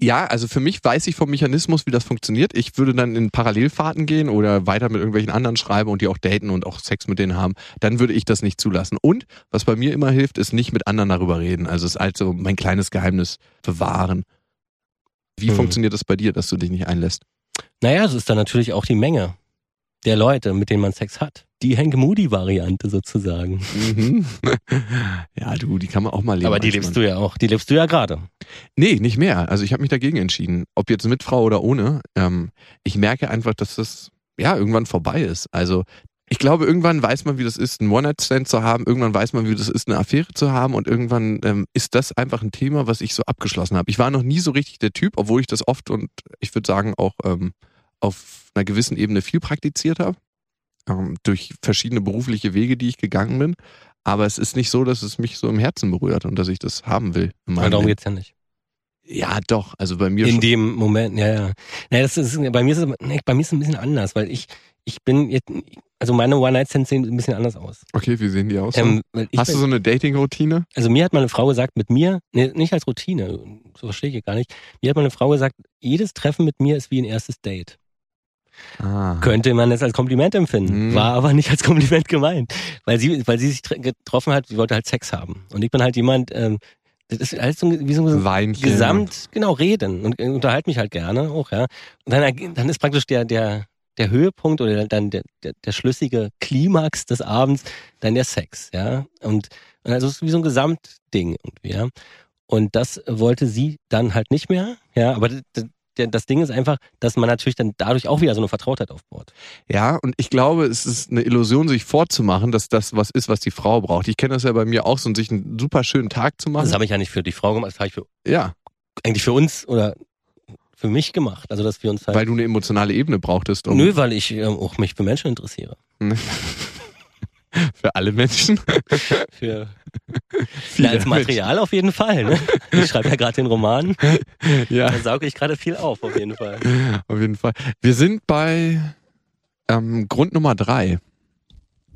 Ja, also für mich weiß ich vom Mechanismus, wie das funktioniert. Ich würde dann in Parallelfahrten gehen oder weiter mit irgendwelchen anderen schreiben und die auch daten und auch Sex mit denen haben. Dann würde ich das nicht zulassen. Und was bei mir immer hilft, ist nicht mit anderen darüber reden. Also es ist halt so mein kleines Geheimnis bewahren. Wie Hm. funktioniert das bei dir, dass du dich nicht einlässt? Naja, es ist dann natürlich auch die Menge der Leute, mit denen man Sex hat. Die Hank Moody-Variante sozusagen. Mhm. ja, du, die kann man auch mal leben. Aber die manchmal. lebst du ja auch. Die lebst du ja gerade. Nee, nicht mehr. Also ich habe mich dagegen entschieden. Ob jetzt mit Frau oder ohne. Ähm, ich merke einfach, dass das ja irgendwann vorbei ist. Also ich glaube, irgendwann weiß man, wie das ist, einen One-Night-Stand zu haben. Irgendwann weiß man, wie das ist, eine Affäre zu haben. Und irgendwann ähm, ist das einfach ein Thema, was ich so abgeschlossen habe. Ich war noch nie so richtig der Typ, obwohl ich das oft und ich würde sagen auch ähm, auf einer gewissen Ebene viel praktiziert habe. Ähm, durch verschiedene berufliche Wege, die ich gegangen bin. Aber es ist nicht so, dass es mich so im Herzen berührt und dass ich das haben will. Aber darum Leben. geht's ja nicht. Ja, doch. Also bei mir In schon. dem Moment, ja, ja. Naja, das ist, bei mir ist es, nee, bei mir ist es ein bisschen anders, weil ich, ich bin jetzt, also meine One-Night-Stands sehen ein bisschen anders aus. Okay, wie sehen die aus? Ähm, Hast du bin, so eine Dating-Routine? also mir hat meine Frau gesagt, mit mir, nee, nicht als Routine, so verstehe ich ja gar nicht. Mir hat meine Frau gesagt, jedes Treffen mit mir ist wie ein erstes Date. Ah. Könnte man es als Kompliment empfinden, Mhm. war aber nicht als Kompliment gemeint, weil sie, weil sie sich getroffen hat, sie wollte halt Sex haben. Und ich bin halt jemand, ähm, das ist alles so, wie so ein Weinchen. Gesamt, genau, reden und äh, unterhalte mich halt gerne auch, ja. Und dann, dann ist praktisch der, der, der Höhepunkt oder dann der, der, der schlüssige Klimax des Abends dann der Sex, ja. Und, und also es ist wie so ein Gesamtding irgendwie, ja. Und das wollte sie dann halt nicht mehr, ja. Aber d- d- der- das Ding ist einfach, dass man natürlich dann dadurch auch wieder so eine Vertrautheit aufbaut. Ja, und ich glaube, es ist eine Illusion, sich vorzumachen, dass das was ist, was die Frau braucht. Ich kenne das ja bei mir auch, so sich einen super schönen Tag zu machen. Das habe ich ja nicht für die Frau gemacht, das habe ich für, ja, eigentlich für uns oder für mich gemacht. Also dass wir uns halt. weil du eine emotionale Ebene brauchtest. Um Nö, weil ich ähm, auch mich für Menschen interessiere. Für alle Menschen. Für Viele ja, als Material auf jeden Fall. Ne? Ich schreibe ja gerade den Roman, Ja, da sauge ich gerade viel auf, auf jeden Fall. auf jeden Fall. Wir sind bei ähm, Grund Nummer drei.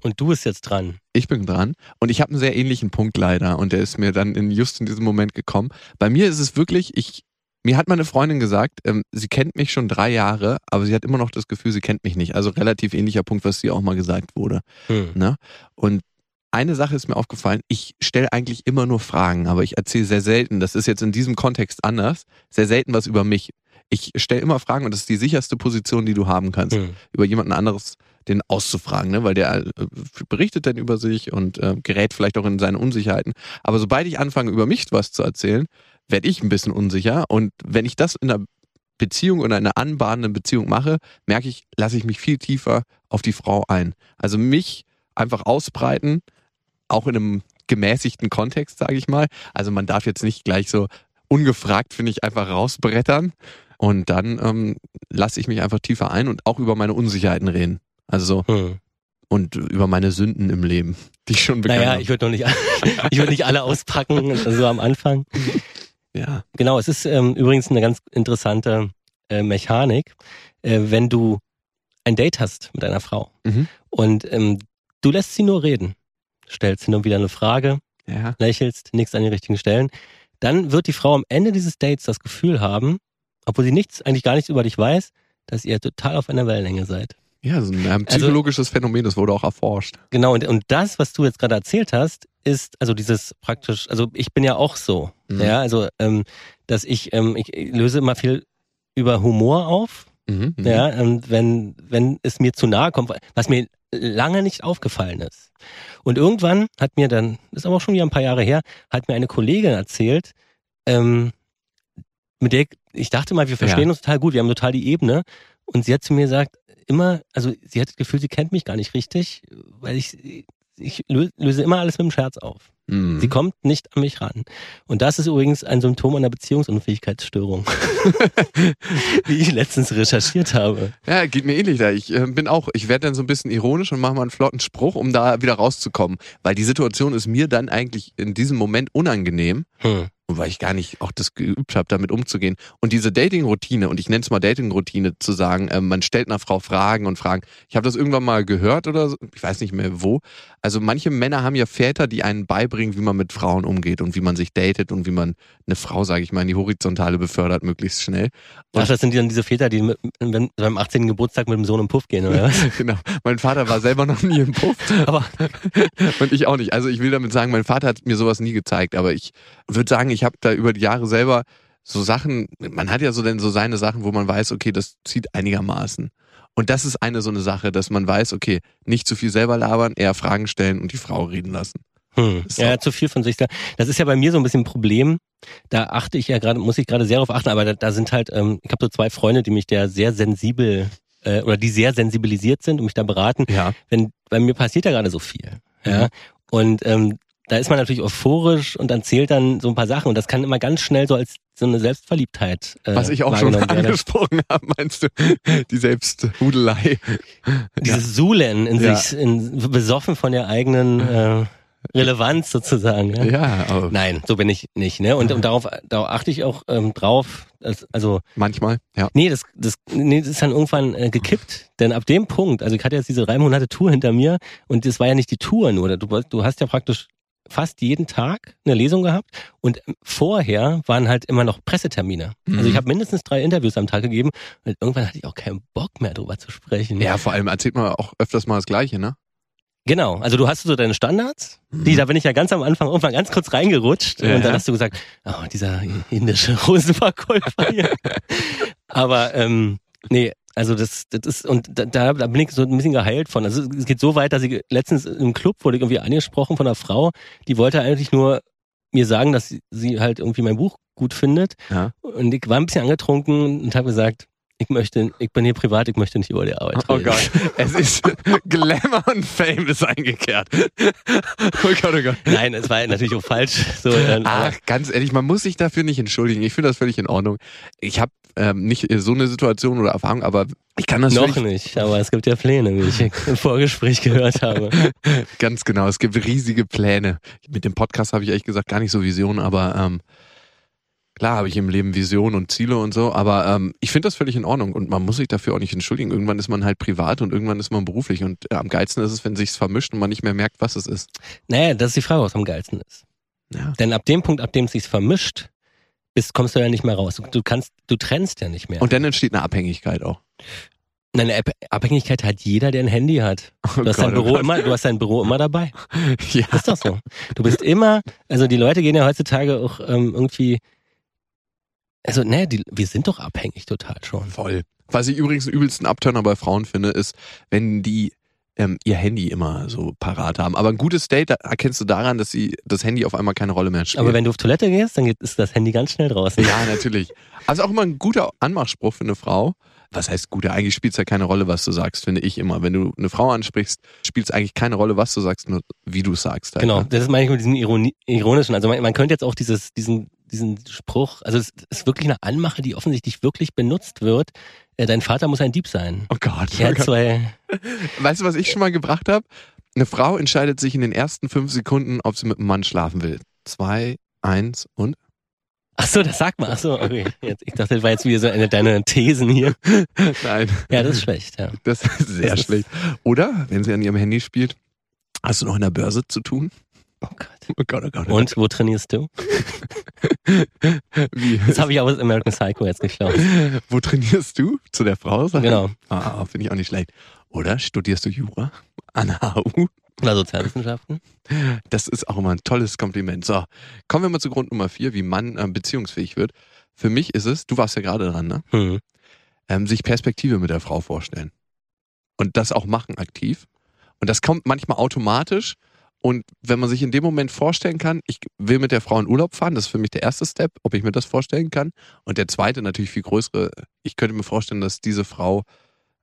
Und du bist jetzt dran. Ich bin dran und ich habe einen sehr ähnlichen Punkt leider und der ist mir dann in, just in diesem Moment gekommen. Bei mir ist es wirklich, ich, mir hat meine Freundin gesagt, ähm, sie kennt mich schon drei Jahre, aber sie hat immer noch das Gefühl, sie kennt mich nicht. Also relativ ähnlicher Punkt, was dir auch mal gesagt wurde. Hm. Ne? Und eine Sache ist mir aufgefallen, ich stelle eigentlich immer nur Fragen, aber ich erzähle sehr selten, das ist jetzt in diesem Kontext anders, sehr selten was über mich. Ich stelle immer Fragen und das ist die sicherste Position, die du haben kannst Hm. über jemanden anderes den auszufragen, ne? weil der äh, berichtet dann über sich und äh, gerät vielleicht auch in seine Unsicherheiten. Aber sobald ich anfange, über mich was zu erzählen, werde ich ein bisschen unsicher. Und wenn ich das in einer Beziehung oder einer anbahnenden Beziehung mache, merke ich, lasse ich mich viel tiefer auf die Frau ein. Also mich einfach ausbreiten, auch in einem gemäßigten Kontext, sage ich mal. Also man darf jetzt nicht gleich so ungefragt, finde ich, einfach rausbrettern. Und dann ähm, lasse ich mich einfach tiefer ein und auch über meine Unsicherheiten reden. Also so, Hm. und über meine Sünden im Leben, die ich schon bekannt Naja, habe. ich würde noch nicht, ich würde nicht alle auspacken, so am Anfang. Ja. Genau, es ist ähm, übrigens eine ganz interessante äh, Mechanik, äh, wenn du ein Date hast mit einer Frau Mhm. und ähm, du lässt sie nur reden, stellst hin und wieder eine Frage, Ja. lächelst, nichts an die richtigen Stellen, dann wird die Frau am Ende dieses Dates das Gefühl haben, obwohl sie nichts, eigentlich gar nichts über dich weiß, dass ihr total auf einer Wellenlänge seid. Ja, so ein Also ähm, psychologisches Phänomen, das wurde auch erforscht. Genau, und, und das, was du jetzt gerade erzählt hast, ist also dieses praktisch, also ich bin ja auch so, Mhm. ja, also ähm, dass ich, ähm, ich löse immer viel über Humor auf, Mhm. mhm. ja, und wenn, wenn es mir zu nahe kommt, was mir lange nicht aufgefallen ist. Und irgendwann hat mir dann, das ist aber auch schon wieder ein paar Jahre her, hat mir eine Kollegin erzählt, ähm, mit der ich dachte mal, wir verstehen Ja. uns total gut, wir haben total die Ebene. Und sie hat zu mir gesagt, immer, also sie hat das Gefühl, sie kennt mich gar nicht richtig, weil ich, ich lö- löse immer alles mit einem Scherz auf. Mhm. Sie kommt nicht an mich ran. Und das ist übrigens ein Symptom einer Beziehungsunfähigkeitsstörung, wie ich letztens recherchiert habe. Ja, geht mir ähnlich da. Ich äh, bin auch, ich werde dann so ein bisschen ironisch und mache mal einen flotten Spruch, um da wieder rauszukommen. Weil die Situation ist mir dann eigentlich in diesem Moment unangenehm. Hm. Und weil ich gar nicht auch das geübt habe, damit umzugehen. Und diese Dating-Routine, und ich nenne es mal Dating-Routine, zu sagen, ähm, man stellt einer Frau Fragen und Fragen. Ich habe das irgendwann mal gehört oder so, ich weiß nicht mehr wo. Also manche Männer haben ja Väter, die einen beibringen, wie man mit Frauen umgeht und wie man sich datet und wie man eine Frau, sage ich mal, in die Horizontale befördert, möglichst schnell. Ach, das sind dann diese Väter, die mit, wenn, beim 18. Geburtstag mit dem Sohn im Puff gehen, oder was? genau. Mein Vater war selber noch nie im Puff, aber und ich auch nicht. Also ich will damit sagen, mein Vater hat mir sowas nie gezeigt, aber ich würde sagen, ich habe da über die Jahre selber so Sachen, man hat ja so denn so seine Sachen, wo man weiß, okay, das zieht einigermaßen. Und das ist eine so eine Sache, dass man weiß, okay, nicht zu viel selber labern, eher Fragen stellen und die Frau reden lassen. Hm. So. Ja, zu viel von sich. sagen. Das ist ja bei mir so ein bisschen ein Problem. Da achte ich ja gerade, muss ich gerade sehr darauf achten, aber da, da sind halt, ähm, ich habe so zwei Freunde, die mich da sehr sensibel äh, oder die sehr sensibilisiert sind und mich da beraten. Ja. Wenn bei mir passiert ja gerade so viel. Ja. Mhm. Und ähm, da ist man natürlich euphorisch und erzählt dann so ein paar Sachen und das kann immer ganz schnell so als so eine Selbstverliebtheit. Äh, Was ich auch schon werden. angesprochen habe, meinst du? Die Selbsthudelei. Dieses Sulen in Ja. sich, in, besoffen von der eigenen äh, Relevanz sozusagen. Ja? Ja, aber Nein, so bin ich nicht. Ne? Und, und darauf, darauf achte ich auch ähm, drauf. Also manchmal, ja. nee, das, das, nee, das ist dann irgendwann äh, gekippt. Denn ab dem Punkt, also ich hatte jetzt diese drei Monate Tour hinter mir und das war ja nicht die Tour nur. Du, du hast ja praktisch fast jeden Tag eine Lesung gehabt und vorher waren halt immer noch Pressetermine. Also ich Mhm. habe mindestens drei Interviews am Tag gegeben und irgendwann hatte ich auch keinen Bock mehr drüber zu sprechen. Ja, vor allem erzählt man auch öfters mal das Gleiche, ne? Genau, also du hast so deine Standards, die, da bin ich ja ganz am Anfang irgendwann ganz kurz reingerutscht Ja, und dann hast du gesagt, oh, dieser indische Rosenverkäufer hier. Aber ähm, nee, also das, das ist, und da, da bin ich so ein bisschen geheilt von. Also es geht so weit, dass ich letztens im Club wurde ich irgendwie angesprochen von einer Frau, die wollte eigentlich nur mir sagen, dass sie, sie halt irgendwie mein Buch gut findet. Ja. Und ich war ein bisschen angetrunken und habe gesagt, ich möchte, ich bin hier privat, ich möchte nicht über die Arbeit Oh reden. Gott, es ist Glamour und Fame ist eingekehrt. Oh Gott, oh Gott. Nein, es war natürlich auch falsch. So, Ach, ganz ehrlich, man muss sich dafür nicht entschuldigen. Ich finde das völlig in Ordnung. Ich habe ähm, nicht so eine Situation oder Erfahrung, aber ich kann das Noch nicht, aber es gibt ja Pläne, wie ich im Vorgespräch gehört habe. ganz genau. Es gibt riesige Pläne. Mit dem Podcast habe ich ehrlich gesagt gar nicht so Visionen, aber ähm, klar habe ich im Leben Visionen und Ziele und so, aber ähm, ich finde das völlig in Ordnung und man muss sich dafür auch nicht entschuldigen. Irgendwann ist man halt privat und irgendwann ist man beruflich und äh, am geilsten ist es, wenn sich's vermischt und man nicht mehr merkt, was es ist. Naja, das ist die Frage, was am geilsten ist. Ja. Denn ab dem Punkt, ab dem es sich vermischt, bist, kommst du ja nicht mehr raus. Du, kannst, du trennst ja nicht mehr. Und dann entsteht eine Abhängigkeit auch. Eine Ab- Abhängigkeit hat jeder, der ein Handy hat. Oh Du hast Gott, dein oh Büro Gott. immer, du hast dein Büro immer dabei. Ja. Ist doch so. Du bist immer, also die Leute gehen ja heutzutage auch ähm, irgendwie, also ne, die, wir sind doch abhängig total schon. Voll. Was ich übrigens den übelsten Abturner bei Frauen finde, ist, wenn die ähm, ihr Handy immer so parat haben. Aber ein gutes Date da erkennst du daran, dass sie das Handy auf einmal keine Rolle mehr spielt. Aber wenn du auf Toilette gehst, dann geht, ist das Handy ganz schnell draußen. ja, natürlich. Also auch immer ein guter Anmachspruch für eine Frau. Was heißt guter? Eigentlich spielt es ja keine Rolle, was du sagst, finde ich immer. Wenn du eine Frau ansprichst, spielt es eigentlich keine Rolle, was du sagst, nur wie du es sagst. Halt, Genau, Ne? das ist manchmal mit diesem Ironi ironischen. Also man, man könnte jetzt auch dieses, diesen, diesen Spruch, also es ist wirklich eine Anmache, die offensichtlich wirklich benutzt wird. Äh, dein Vater muss ein Dieb sein. Oh Gott. Er Oh hat Gott. zwei, Weißt du, was ich schon mal gebracht habe? Eine Frau entscheidet sich in den ersten fünf Sekunden, ob sie mit einem Mann schlafen will. Zwei, eins und? ach so, das sag mal, ach so, okay. Jetzt, ich dachte, das war jetzt wieder so eine deiner Thesen hier. Nein. Ja, das ist schlecht, ja. Das ist sehr Das ist- schlecht. Oder, wenn sie an ihrem Handy spielt, hast du noch in der Börse zu tun? Oh Gott. Oh Gott, oh Gott. oh Und wo trainierst du? Wie? Das habe ich aus American Psycho jetzt geklaut. Wo trainierst du? Zu der Frau? sagen? Genau. Ah, finde ich auch nicht schlecht. Oder studierst du Jura an der HU? Oder Sozialwissenschaften? Das ist auch immer ein tolles Kompliment. So, kommen wir mal zu Grund Nummer vier, wie Mann ähm, beziehungsfähig wird. Für mich ist es, du warst ja gerade dran, ne? Hm. ähm, sich Perspektive mit der Frau vorstellen. Und das auch machen aktiv. Und das kommt manchmal automatisch. Und wenn man sich in dem Moment vorstellen kann, ich will mit der Frau in Urlaub fahren, das ist für mich der erste Step, ob ich mir das vorstellen kann. Und der zweite, natürlich viel größere, ich könnte mir vorstellen, dass diese Frau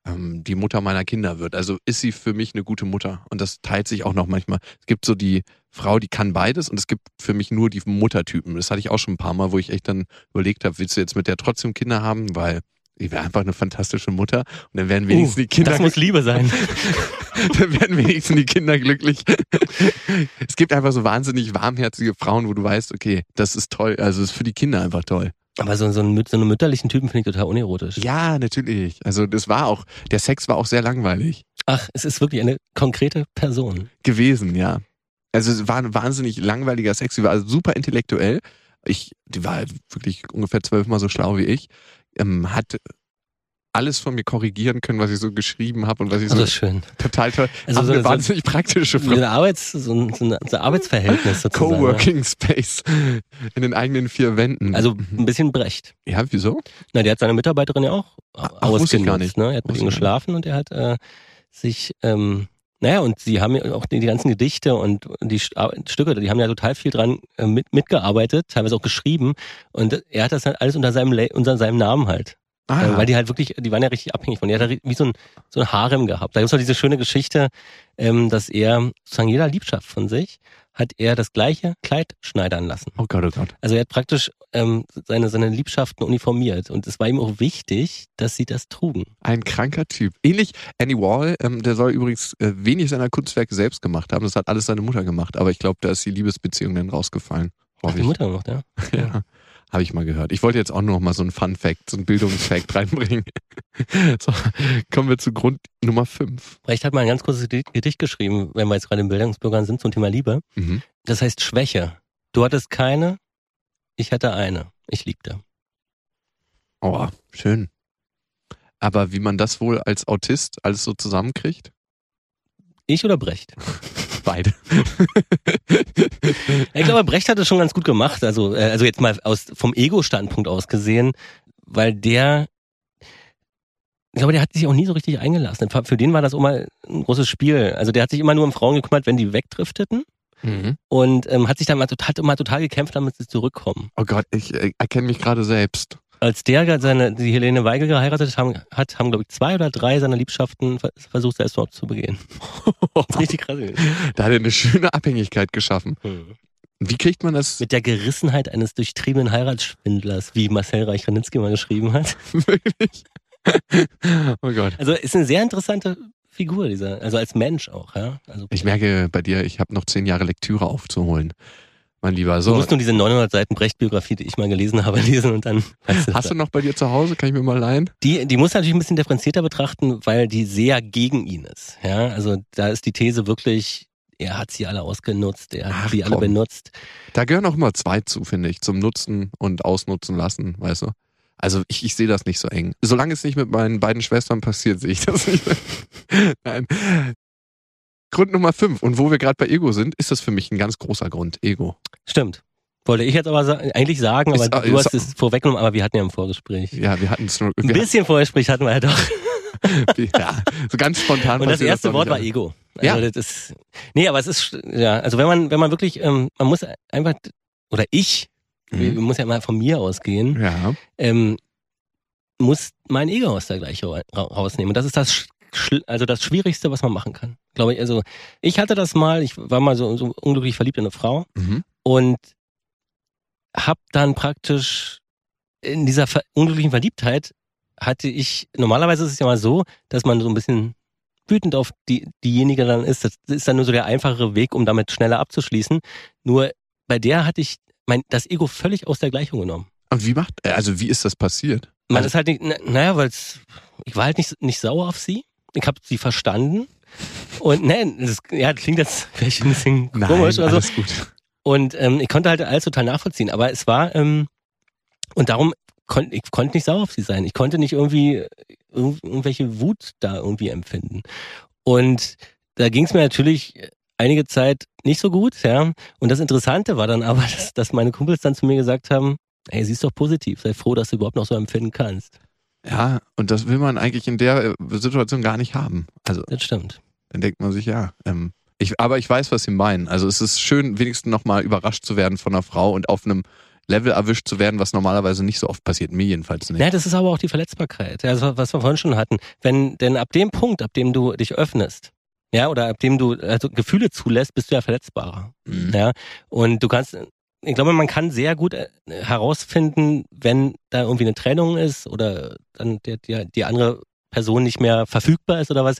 ähm, die Mutter meiner Kinder wird. Also ist sie für mich eine gute Mutter. Und das teilt sich auch noch manchmal. Es gibt so die Frau, die kann beides und es gibt für mich nur die Muttertypen. Das hatte ich auch schon ein paar Mal, wo ich echt dann überlegt habe, willst du jetzt mit der trotzdem Kinder haben? Weil die wäre einfach eine fantastische Mutter und dann werden wenigstens Uh, die Kinder das muss Liebe sein. dann werden wenigstens die Kinder glücklich. es gibt einfach so wahnsinnig warmherzige Frauen, wo du weißt, okay, das ist toll, also ist für die Kinder einfach toll. Aber so, so, einen, so einen mütterlichen Typen finde ich total unerotisch. Ja, natürlich. Also das war auch, der Sex war auch sehr langweilig Ach, es ist wirklich eine konkrete Person. gewesen, ja. Also es war ein wahnsinnig langweiliger Sex, sie war also super intellektuell. Ich, die war wirklich ungefähr zwölfmal so schlau wie ich. Ähm, hat alles von mir korrigieren können, was ich so geschrieben habe und was ich so Also schön. total toll. Also so- eine so- wahnsinnig praktische So ein, Arbeits, so ein, so ein so ein Arbeitsverhältnis sozusagen. Coworking Space in den eigenen vier Wänden. Also ein bisschen Brecht. ja, wieso? Na, der hat seine Mitarbeiterin ja auch ach, wusste ich gar ausgenutzt. nicht. Ne? Er hat mit ihm geschlafen und er hat äh, sich, ähm, naja, und sie haben ja auch die, die ganzen Gedichte und die Stücke, die haben ja total viel dran äh, mit, mitgearbeitet, teilweise auch geschrieben. Und er hat das halt alles unter seinem, unter seinem Namen halt. Ah, Äh, weil die halt wirklich, die waren ja richtig abhängig von. Die hat er wie so ein, so ein Harem gehabt. Da gibt's noch diese schöne Geschichte, ähm, dass er sozusagen jeder Liebschaft von sich hat er das gleiche Kleid schneidern lassen. oh Gott, oh Gott. Also er hat praktisch ähm, seine, seine Liebschaften uniformiert. Und es war ihm auch wichtig, dass sie das trugen. Ein kranker Typ. Ähnlich Andy Wall, ähm, der soll übrigens äh, wenig seiner Kunstwerke selbst gemacht haben. Das hat alles seine Mutter gemacht. Aber ich glaube, da ist die Liebesbeziehung dann rausgefallen. Ach, Hoffe die. Mutter noch, ja. Ja, habe ich mal gehört. Ich wollte jetzt auch nur noch mal so einen Fun-Fact, so einen Bildungsfact reinbringen. So, kommen wir zu Grund Nummer 5. Brecht hat mal ein ganz kurzes Gedicht geschrieben, wenn wir jetzt gerade in Bildungsbürgern sind, zum Thema Liebe. Mhm. Das heißt Schwäche. Du hattest keine, ich hatte eine. Ich liebte. Oh, schön. Aber wie man das wohl als Autist alles so zusammenkriegt? Ich oder Brecht? Beide. Ich glaube, Brecht hat es schon ganz gut gemacht. Also, äh, also jetzt mal aus vom Ego-Standpunkt aus gesehen, weil der, ich glaube, der hat sich auch nie so richtig eingelassen. Für den war das auch mal ein großes Spiel. Also der hat sich immer nur um Frauen gekümmert, wenn die wegdrifteten Mhm. und ähm, hat sich dann mal total, immer total gekämpft, damit sie zurückkommen. Oh Gott, ich äh, erkenne mich gerade selbst. Als der seine, die Helene Weigel geheiratet haben, hat, haben, glaube ich, zwei oder drei seiner Liebschaften ver- versucht, Selbstmord zu begehen. Das ist richtig krass. Da hat er eine schöne Abhängigkeit geschaffen. Hm. Wie kriegt man das Mit der Gerissenheit eines durchtriebenen Heiratsschwindlers, wie Marcel Reich-Ranitzky mal geschrieben hat. wirklich? oh Gott. Also ist eine sehr interessante Figur, dieser, also als Mensch auch, ja. Also Ich merke bei dir, ich habe noch zehn Jahre Lektüre aufzuholen. Mein Lieber, du so. musst nur diese 900 Seiten Brecht-Biografie, die ich mal gelesen habe, lesen und dann weißt du, Hast du noch bei dir zu Hause? Kann ich mir mal leihen? die, die muss natürlich ein bisschen differenzierter betrachten, weil die sehr gegen ihn ist. Ja, also da ist die These wirklich, er hat sie alle ausgenutzt, er hat Ach, sie alle komm. benutzt. Da gehören auch immer zwei zu, finde ich, zum Nutzen und Ausnutzen lassen, weißt du? Also ich, ich sehe das nicht so eng. Solange es nicht mit meinen beiden Schwestern passiert, sehe ich das nicht. Nein. Grund Nummer fünf. Und wo wir gerade bei Ego sind, ist das für mich ein ganz großer Grund. Ego. Stimmt. Wollte ich jetzt aber sa eigentlich sagen, aber Ist- du ist- hast es vorweggenommen, aber wir hatten ja im Vorgespräch. Ja, wir hatten es nur. Ein bisschen Vorgespräch hatten wir ja doch. ja, so ganz spontan. Und das erste doch Wort nicht war. Ego. Ja. Also das ist, nee, aber es ist, ja, also wenn man, wenn man wirklich, ähm, man muss einfach, oder ich, Mhm. muss ja mal von mir ausgehen, Ja. ähm, muss mein Ego aus der Gleiche ra- rausnehmen. Und das ist das, also das Schwierigste, was man machen kann. Glaube ich, also ich hatte das mal, ich war mal so, so unglücklich verliebt in eine Frau Mhm. und hab dann praktisch in dieser ver unglücklichen Verliebtheit hatte ich, normalerweise ist es ja mal so, dass man so ein bisschen wütend auf die, diejenige dann ist. Das ist dann nur so der einfachere Weg, um damit schneller abzuschließen. Nur bei der hatte ich mein, das Ego völlig aus der Gleichung genommen. Und wie macht, äh, also wie ist das passiert? Man Also- ist halt nicht, na- naja, weil ich war halt nicht, nicht sauer auf sie. Ich habe sie verstanden. Und nein, das, ja, klingt jetzt vielleicht ein bisschen komisch oder so. gut. Und ähm, ich konnte halt alles total nachvollziehen. Aber es war, ähm, und darum konnte ich konnte nicht sauer auf sie sein. Ich konnte nicht irgendwie irg irgendwelche Wut da irgendwie empfinden. Und da ging es mir natürlich einige Zeit nicht so gut, ja. Und das Interessante war dann aber, dass, dass meine Kumpels dann zu mir gesagt haben, ey, siehst doch positiv, sei froh, dass du überhaupt noch so empfinden kannst. Ja, und das will man eigentlich in der äh, Situation gar nicht haben. Also Das stimmt. dann denkt man sich, ja, ähm, ich, aber ich weiß, was sie meinen. Also es ist schön, wenigstens nochmal überrascht zu werden von einer Frau und auf einem Level erwischt zu werden, was normalerweise nicht so oft passiert. Mir jedenfalls nicht. Ja, das ist aber auch die Verletzbarkeit. Also was wir vorhin schon hatten. Wenn, denn ab dem Punkt, ab dem du dich öffnest, ja, oder ab dem du also Gefühle zulässt, bist du ja verletzbarer. Mhm. Ja. Und du kannst, ich glaube, man kann sehr gut äh, herausfinden, wenn da irgendwie eine Trennung ist oder dann der, der, die andere Person nicht mehr verfügbar ist oder was,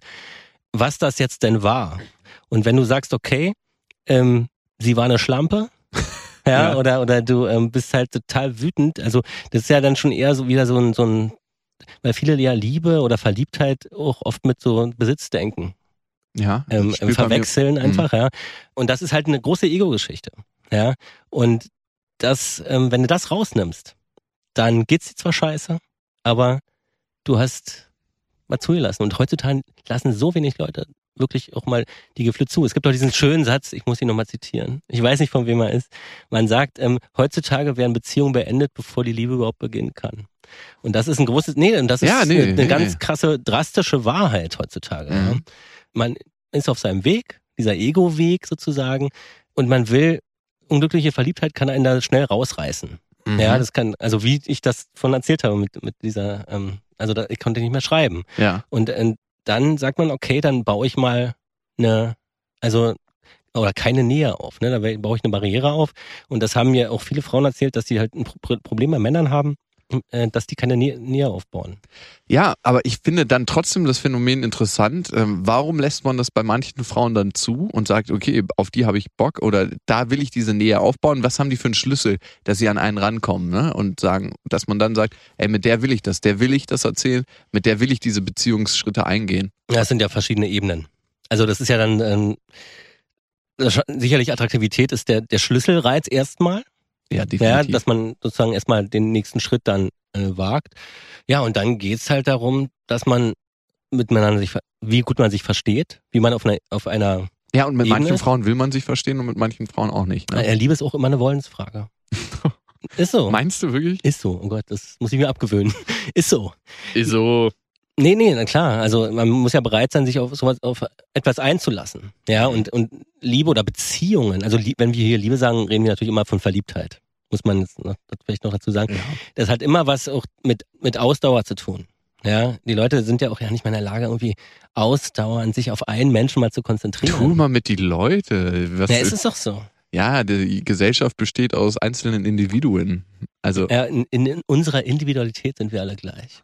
was das jetzt denn war. Und wenn du sagst, okay, ähm, sie war eine Schlampe, ja, Ja. oder oder du ähm, bist halt total wütend. Also das ist ja dann schon eher so wieder so ein so ein, weil viele ja Liebe oder Verliebtheit auch oft mit so Besitz denken Ja, ähm, verwechseln Mhm. einfach, ja. Und das ist halt eine große Ego-Geschichte, ja. Und das, ähm, wenn du das rausnimmst, dann geht's dir zwar scheiße, aber du hast mal zugelassen. Und heutzutage lassen so wenig Leute wirklich auch mal die Geflüt zu. Es gibt auch diesen schönen Satz, ich muss ihn nochmal zitieren. Ich weiß nicht, von wem er ist. Man sagt, ähm, heutzutage werden Beziehungen beendet, bevor die Liebe überhaupt beginnen kann. Und das ist ein großes, nee, und das ist Ja, nee, eine, eine nee. ganz krasse, drastische Wahrheit heutzutage. Mhm. Ja. Man ist auf seinem Weg, dieser Ego-Weg sozusagen, und man will, unglückliche Verliebtheit kann einen da schnell rausreißen. Mhm. Ja, das kann, also wie ich das von erzählt habe mit, mit dieser, ähm, also da, ich konnte nicht mehr schreiben. ja. Und äh, dann sagt man, okay, dann baue ich mal eine, also oder keine Nähe auf. Ne? Da baue ich eine Barriere auf. Und das haben mir auch viele Frauen erzählt, dass die halt ein Pro Problem bei Männern haben, dass die keine Nähe, aufbauen. Ja, aber ich finde dann trotzdem das Phänomen interessant. Ähm, warum lässt man das bei manchen Frauen dann zu und sagt, okay, auf die habe ich Bock oder da will ich diese Nähe aufbauen? Was haben die für einen Schlüssel, dass sie an einen rankommen ne? und sagen, dass man dann sagt, ey, mit der will ich das, der will ich das erzählen, mit der will ich diese Beziehungsschritte eingehen. Ja, es sind ja verschiedene Ebenen. Also das ist ja dann ähm, sicherlich Attraktivität ist der, der Schlüsselreiz erstmal. Ja, Ja, definitiv. dass man sozusagen erstmal den nächsten Schritt dann äh, wagt. Ja, und dann geht's halt darum, dass man miteinander sich, wie gut man sich versteht, wie man auf einer, auf einer, ja, und mit Ebene manchen ist- Frauen will man sich verstehen und mit manchen Frauen auch nicht. Ne? Liebe ist auch immer eine Wollensfrage. ist so. Meinst du wirklich? Ist so. Oh Gott, das muss ich mir abgewöhnen. ist so. Ist so. Nee, nee, na klar. Also man muss ja bereit sein, sich auf sowas, auf etwas einzulassen. Ja, und, und Liebe oder Beziehungen, also wenn wir hier Liebe sagen, reden wir natürlich immer von Verliebtheit. Muss man jetzt noch, das vielleicht noch dazu sagen. Ja. Das hat immer was auch mit, mit Ausdauer zu tun. Ja, die Leute sind ja auch ja nicht mehr in der Lage, irgendwie ausdauernd sich auf einen Menschen mal zu konzentrieren. Tu mal mit die Leute. Was ja, es ist doch so. ja, die Gesellschaft besteht aus einzelnen Individuen. Also, Ja, in, in unserer Individualität sind wir alle gleich.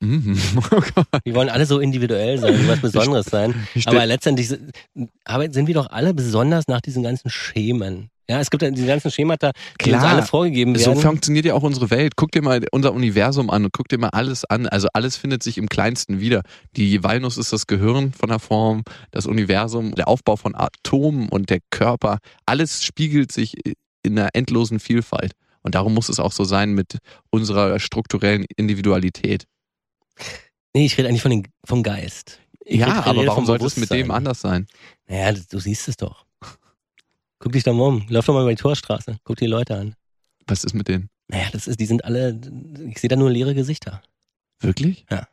Mhm. Wir wollen alle so individuell sein, was Besonderes sein. Aber letztendlich sind- wir doch alle besonders nach diesen ganzen Schemen. Ja, es gibt ja diese ganzen Schemata, die uns Klar. alle vorgegeben So werden. funktioniert ja auch unsere Welt. Guck dir mal unser Universum an und guck dir mal alles an. Also alles findet sich im Kleinsten wieder. Die Walnuss ist das Gehirn von der Form, das Universum, der Aufbau von Atomen und der Körper. Alles spiegelt sich in einer endlosen Vielfalt. Und darum muss es auch so sein mit unserer strukturellen Individualität. Nee, ich rede eigentlich von den, vom Geist. Ich ja, aber warum sollte es mit dem anders sein? Naja, du, du siehst es doch. Guck dich da mal um. Lauf doch mal über die Torstraße. Guck dir die Leute an. Was ist mit denen? Naja, das ist, die sind alle, ich sehe da nur leere Gesichter. Wirklich? Ja.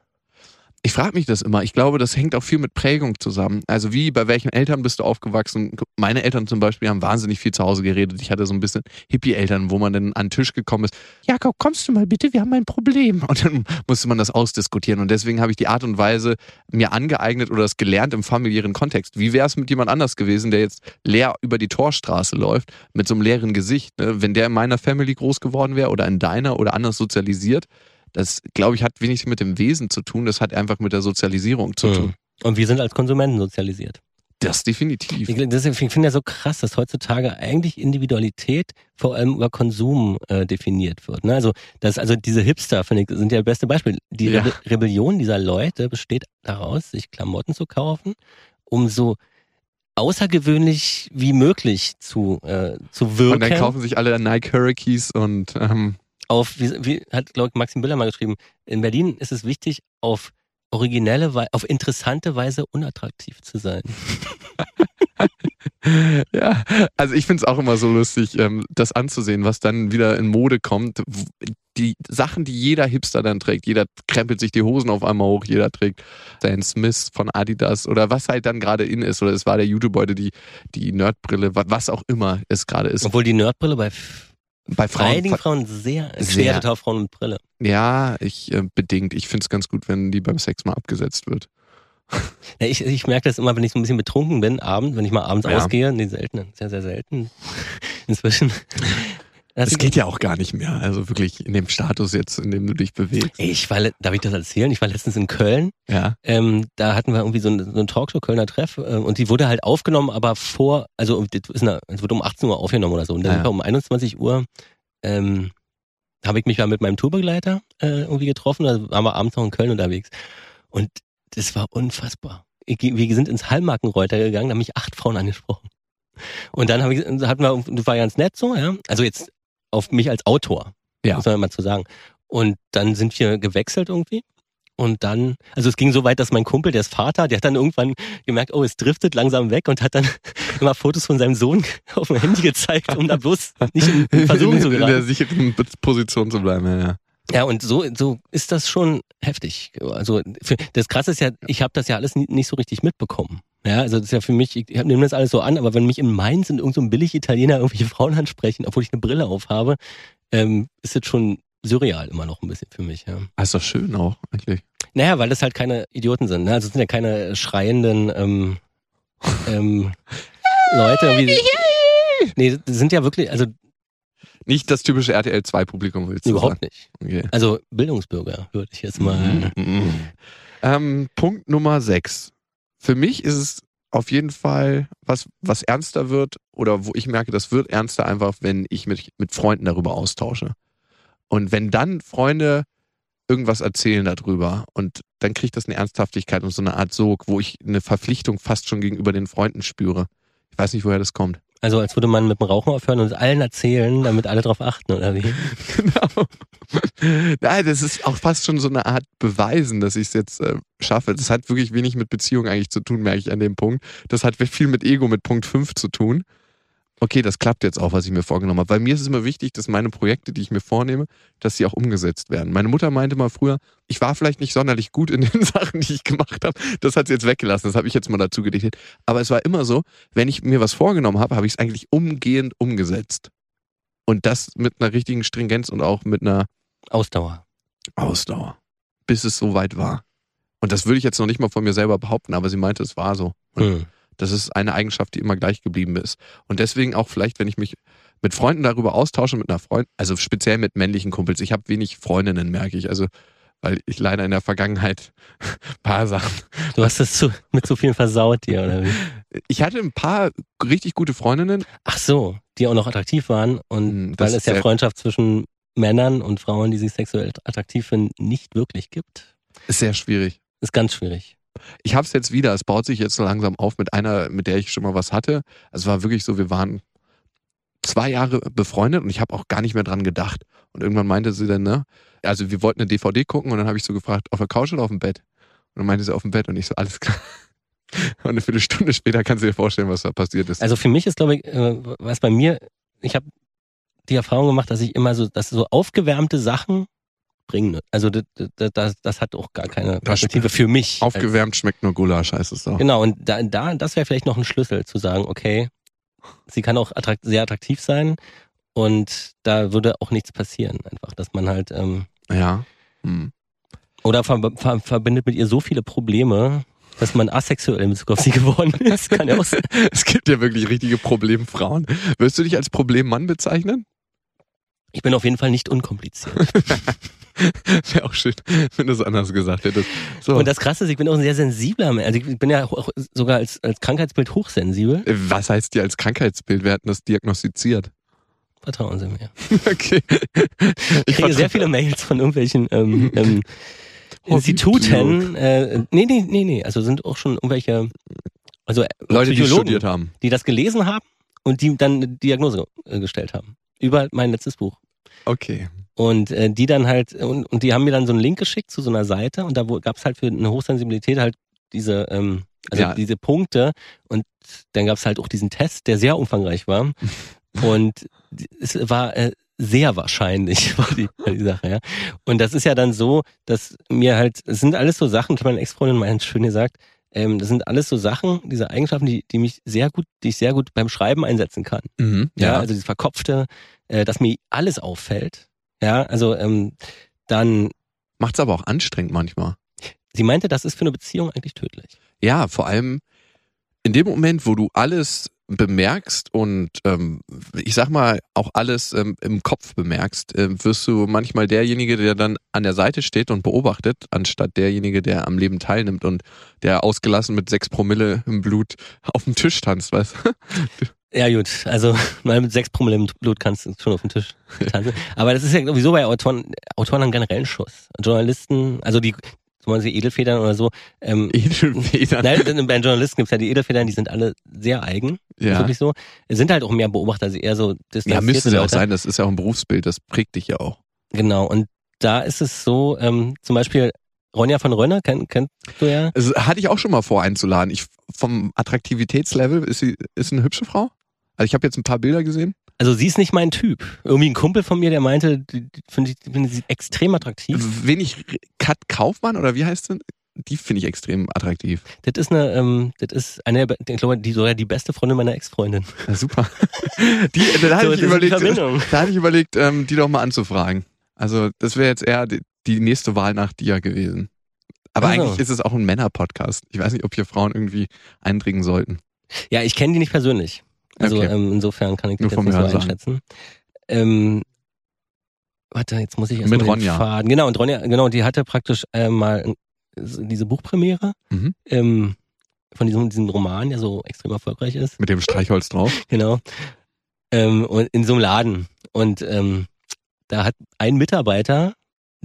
Ich frage mich das immer. Ich glaube, das hängt auch viel mit Prägung zusammen. Also wie, bei welchen Eltern bist du aufgewachsen? Meine Eltern zum Beispiel haben wahnsinnig viel zu Hause geredet. Ich hatte so ein bisschen Hippie-Eltern, wo man dann an den Tisch gekommen ist. Jakob, kommst du mal bitte? Wir haben ein Problem. Und dann musste man das ausdiskutieren. Und deswegen habe ich die Art und Weise mir angeeignet oder das gelernt im familiären Kontext. Wie wäre es mit jemand anders gewesen, der jetzt leer über die Torstraße läuft, mit so einem leeren Gesicht? Ne? Wenn der in meiner Family groß geworden wäre oder in deiner oder anders sozialisiert, das, glaube ich, hat wenig mit dem Wesen zu tun, das hat einfach mit der Sozialisierung zu tun. Mhm. Und wir sind als Konsumenten sozialisiert. Das definitiv. Ich, das, ich finde ja so krass, dass heutzutage eigentlich Individualität vor allem über Konsum äh, definiert wird. Ne? Also, das, also diese Hipster, finde ich, sind ja das beste Beispiel. Die Ja. Rebe Rebellion dieser Leute besteht daraus, sich Klamotten zu kaufen, um so außergewöhnlich wie möglich zu, äh, zu wirken. Und dann kaufen sich alle Nike Hurricanes und ähm, auf, wie, wie hat, glaube ich, Maxim Biller mal geschrieben, in Berlin ist es wichtig, auf originelle, auf interessante Weise unattraktiv zu sein. ja, also ich finde es auch immer so lustig, ähm, das anzusehen, was dann wieder in Mode kommt. Die Sachen, die jeder Hipster dann trägt, jeder krempelt sich die Hosen auf einmal hoch, jeder trägt Stan Smith von Adidas oder was halt dann gerade in ist. Oder es war der Jutebeutel, die, die Nerdbrille, wa- was auch immer es gerade ist. Obwohl die Nerdbrille bei Bei Frauen. einigen Frauen sehr, Sehr. schwer total Frauen mit Brille. Ja, ich äh, bedingt. Ich finde es ganz gut, wenn die beim Sex mal abgesetzt wird. Ja, ich, ich merke das immer, wenn ich so ein bisschen betrunken bin, abends, wenn ich mal abends Ja. ausgehe. Nee, selten, sehr, sehr selten. Inzwischen. Das Es geht ja auch gar nicht mehr. Also wirklich in dem Status jetzt, in dem du dich bewegst. Ich war, darf ich das erzählen? Ich war letztens in Köln. Ja. Ähm, da hatten wir irgendwie so eine, so eine Talkshow, Kölner Treff, äh, und die wurde halt aufgenommen, aber vor, also das es wurde um 18 Uhr aufgenommen oder so. Und dann Ja. um 21 Uhr, ähm, habe ich mich mal mit meinem Tourbegleiter äh, irgendwie getroffen, da waren wir abends noch in Köln unterwegs. Und das war unfassbar. Ich, wir sind ins Hallmarkenreuter gegangen, da haben mich acht Frauen angesprochen. Und dann hab ich, hatten wir, das war ganz nett so, ja. Also jetzt auf mich als Autor, Ja. muss man mal zu sagen. Und dann sind wir gewechselt irgendwie. Und dann, also es ging so weit, dass mein Kumpel, der ist Vater, der hat dann irgendwann gemerkt, oh, es driftet langsam weg und hat dann immer Fotos von seinem Sohn auf dem Handy gezeigt, um da bloß nicht in Versuchung zu In der geraten. sicheren Position zu bleiben, ja, ja. Ja, und so, so ist das schon heftig. Also für, das Krasse ist ja, ich habe das ja alles nie, nicht so richtig mitbekommen. Ja, also das ist ja für mich, ich nehme das alles so an, aber wenn mich in Mainz in irgendeinem so billig Italiener irgendwelche Frauen ansprechen, obwohl ich eine Brille auf habe, ähm, ist das schon surreal immer noch ein bisschen für mich. Ja. Ah, ist doch schön auch, eigentlich. Naja, weil das halt keine Idioten sind. Ne? Also es sind ja keine schreienden ähm, ähm, Leute. Wie, nee, das sind ja wirklich, also Nicht das typische RTL 2 Publikum willst du überhaupt nicht. sagen. Okay. Also Bildungsbürger, würde ich jetzt mal. Mhm. Ähm, Punkt Nummer 6. Für mich ist es auf jeden Fall was, was ernster wird oder wo ich merke, das wird ernster einfach, wenn ich mich mit Freunden darüber austausche. Und wenn dann Freunde irgendwas erzählen darüber und dann kriegt das eine Ernsthaftigkeit und so eine Art Sog, wo ich eine Verpflichtung fast schon gegenüber den Freunden spüre. Ich weiß nicht, woher das kommt. Also als würde man mit dem Rauchen aufhören und es allen erzählen, damit alle drauf achten, oder wie? Genau. Nein, das ist auch fast schon so eine Art Beweisen, dass ich es jetzt äh, schaffe. Das hat wirklich wenig mit Beziehung eigentlich zu tun, merke ich an dem Punkt. Das hat viel mit Ego, mit Punkt 5 zu tun. Okay, das klappt jetzt auch, was ich mir vorgenommen habe. Weil mir ist es immer wichtig, dass meine Projekte, die ich mir vornehme, dass sie auch umgesetzt werden. Meine Mutter meinte mal früher, ich war vielleicht nicht sonderlich gut in den Sachen, die ich gemacht habe. Das hat sie jetzt weggelassen. Das habe ich jetzt mal dazu gedichtet. Aber es war immer so, wenn ich mir was vorgenommen habe, habe ich es eigentlich umgehend umgesetzt. Und das mit einer richtigen Stringenz und auch mit einer Ausdauer. Ausdauer, bis es soweit war. Und das würde ich jetzt noch nicht mal von mir selber behaupten, aber sie meinte, es war so. Hm. Das ist eine Eigenschaft, die immer gleich geblieben ist. Und deswegen auch vielleicht, wenn ich mich mit Freunden darüber austausche, mit einer Freundin, also speziell mit männlichen Kumpels. Ich habe wenig Freundinnen, merke ich. Also, weil ich leider in der Vergangenheit ein paar Sachen. Du hast es zu, mit so vielen versaut dir, oder wie? Ich hatte ein paar richtig gute Freundinnen. Ach so, die auch noch attraktiv waren und Hm, das weil es ja Freundschaft zwischen Männern und Frauen, die sich sexuell attraktiv finden, nicht wirklich gibt. Ist sehr schwierig. Ist ganz schwierig. Ich habe es jetzt wieder. Es baut sich jetzt so langsam auf mit einer, mit der ich schon mal was hatte. Es war wirklich so, wir waren zwei Jahre befreundet und ich habe auch gar nicht mehr dran gedacht. Und irgendwann meinte sie dann, ne, also wir wollten eine DVD gucken und dann habe ich so gefragt, auf der Couch oder auf dem Bett? Und dann meinte sie auf dem Bett und ich so, alles klar. Und eine Viertelstunde später kannst du dir vorstellen, was da passiert ist. Also für mich ist, glaube ich, äh, was bei mir, ich habe die Erfahrung gemacht, dass ich immer so, dass so aufgewärmte Sachen bringen. Also das, das, das, hat auch gar keine Perspektive für mich. Aufgewärmt schmeckt nur Gulasch, heißt es doch. Genau, und da, da das wäre vielleicht noch ein Schlüssel zu sagen, okay, sie kann auch attrakt, sehr attraktiv sein und da würde auch nichts passieren, einfach, dass man halt ähm, Ja. Hm. oder ver, ver, verbindet mit ihr so viele Probleme, dass man asexuell in Bezug auf sie geworden ist. Kann ja auch sein. Es gibt ja wirklich richtige Problemfrauen. Wirst du dich als Problemmann bezeichnen? Ich bin auf jeden Fall nicht unkompliziert. Wäre auch schön, wenn du es anders gesagt hättest. So. Und das Krasse ist, ich bin auch ein sehr sensibler Mensch. Also ich bin ja auch sogar als, als Krankheitsbild hochsensibel. Was heißt dir als Krankheitsbild? Wir hatten das diagnostiziert. Vertrauen Sie mir. Okay. Ich kriege sehr viele Mails von irgendwelchen ähm, ähm, Instituten. Äh, nee, nee, nee, nee. Also sind auch schon irgendwelche also äh, Leute, die studiert haben. die das gelesen haben und die dann eine Diagnose äh, gestellt haben. Über mein letztes Buch. Okay. Und äh, die dann halt, und, und die haben mir dann so einen Link geschickt zu so einer Seite und da gab es halt für eine Hochsensibilität halt diese, ähm, also Ja. diese Punkte und dann gab es halt auch diesen Test, der sehr umfangreich war. und es war äh, sehr wahrscheinlich, war die, war die Sache, ja. Und das ist ja dann so, dass mir halt, es sind alles so Sachen, meine Ex-Freundin meint schön gesagt, ähm, das sind alles so Sachen, diese Eigenschaften, die, die mich sehr gut, die ich sehr gut beim Schreiben einsetzen kann. Mhm. Ja, also dieses Verkopfte, äh, dass mir alles auffällt. Ja, also ähm, dann, Macht's aber auch anstrengend manchmal. sie meinte, das ist für eine Beziehung eigentlich tödlich. Ja, vor allem in dem Moment, wo du alles bemerkst und ähm, ich sag mal auch alles ähm, im Kopf bemerkst, ähm, wirst du manchmal derjenige, der dann an der Seite steht und beobachtet, anstatt derjenige, der am Leben teilnimmt und der ausgelassen mit sechs Promille im Blut auf dem Tisch tanzt, weißt du? Ja gut, also mal mit sechs Promille im Blut kannst du schon auf den Tisch tanzen. Aber das ist ja sowieso bei Autoren, Autoren haben generell einen Schuss. Journalisten, also die, zum Beispiel Edelfedern oder so, ähm, Edelfedern. Nein, bei Journalisten gibt's ja die Edelfedern, die sind alle sehr eigen. Ist Ja. wirklich so. Sind halt auch mehr Beobachter, sie eher so ja, müsste es ja auch sein, das ist ja auch ein Berufsbild, das prägt dich ja auch. Genau, und da ist es so, ähm, zum Beispiel Ronja von Rönner, kenn, kennst du ja. Also, hatte ich auch schon mal vor einzuladen. Ich, vom Attraktivitätslevel ist sie ist eine hübsche Frau. Also ich habe jetzt ein paar Bilder gesehen. Also sie ist nicht mein Typ. Irgendwie ein Kumpel von mir, der meinte, die, finde ich, finde sie extrem attraktiv. Wenig Kat Kaufmann oder wie heißt sie? Die finde ich extrem attraktiv. Das ist eine, ähm, das ist eine, ich glaube, die sogar die beste Freundin meiner Ex-Freundin. Ja, super. Die, da hatte So, ich überlegt, da hatte ich überlegt, ähm, die doch mal anzufragen. Also das wäre jetzt eher die, die nächste Wahl nach dir gewesen. Aber Ach so. eigentlich ist es auch ein Männer-Podcast. Ich weiß nicht, ob hier Frauen irgendwie eindringen sollten. Ja, ich kenne die nicht persönlich. Also Okay. ähm, insofern kann ich Nur das jetzt vom nicht so Hörensagen. einschätzen. Ähm, warte, jetzt muss ich erst Mit mal den Ronja. Faden. Genau, und Ronja, genau, die hatte praktisch äh, mal diese Buchpremiere Mhm. ähm, von diesem, diesem Roman, der so extrem erfolgreich ist. Mit dem Streichholz drauf. Genau. Ähm, und in so einem Laden. Und ähm, da hat ein Mitarbeiter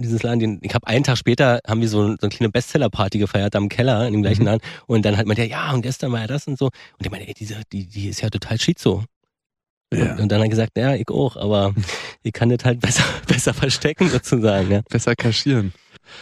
dieses Laden, den, ich habe einen Tag später haben wir so, so eine kleine Bestseller-Party gefeiert am Keller in dem gleichen Mhm. Laden und dann hat man ja, ja und gestern war ja das und so und ich meine, ey, diese, die, die ist ja total schizo. Ja. Und, und dann hat er gesagt, ja, ich auch, aber ich kann das halt besser, besser verstecken sozusagen. Ja. Besser kaschieren.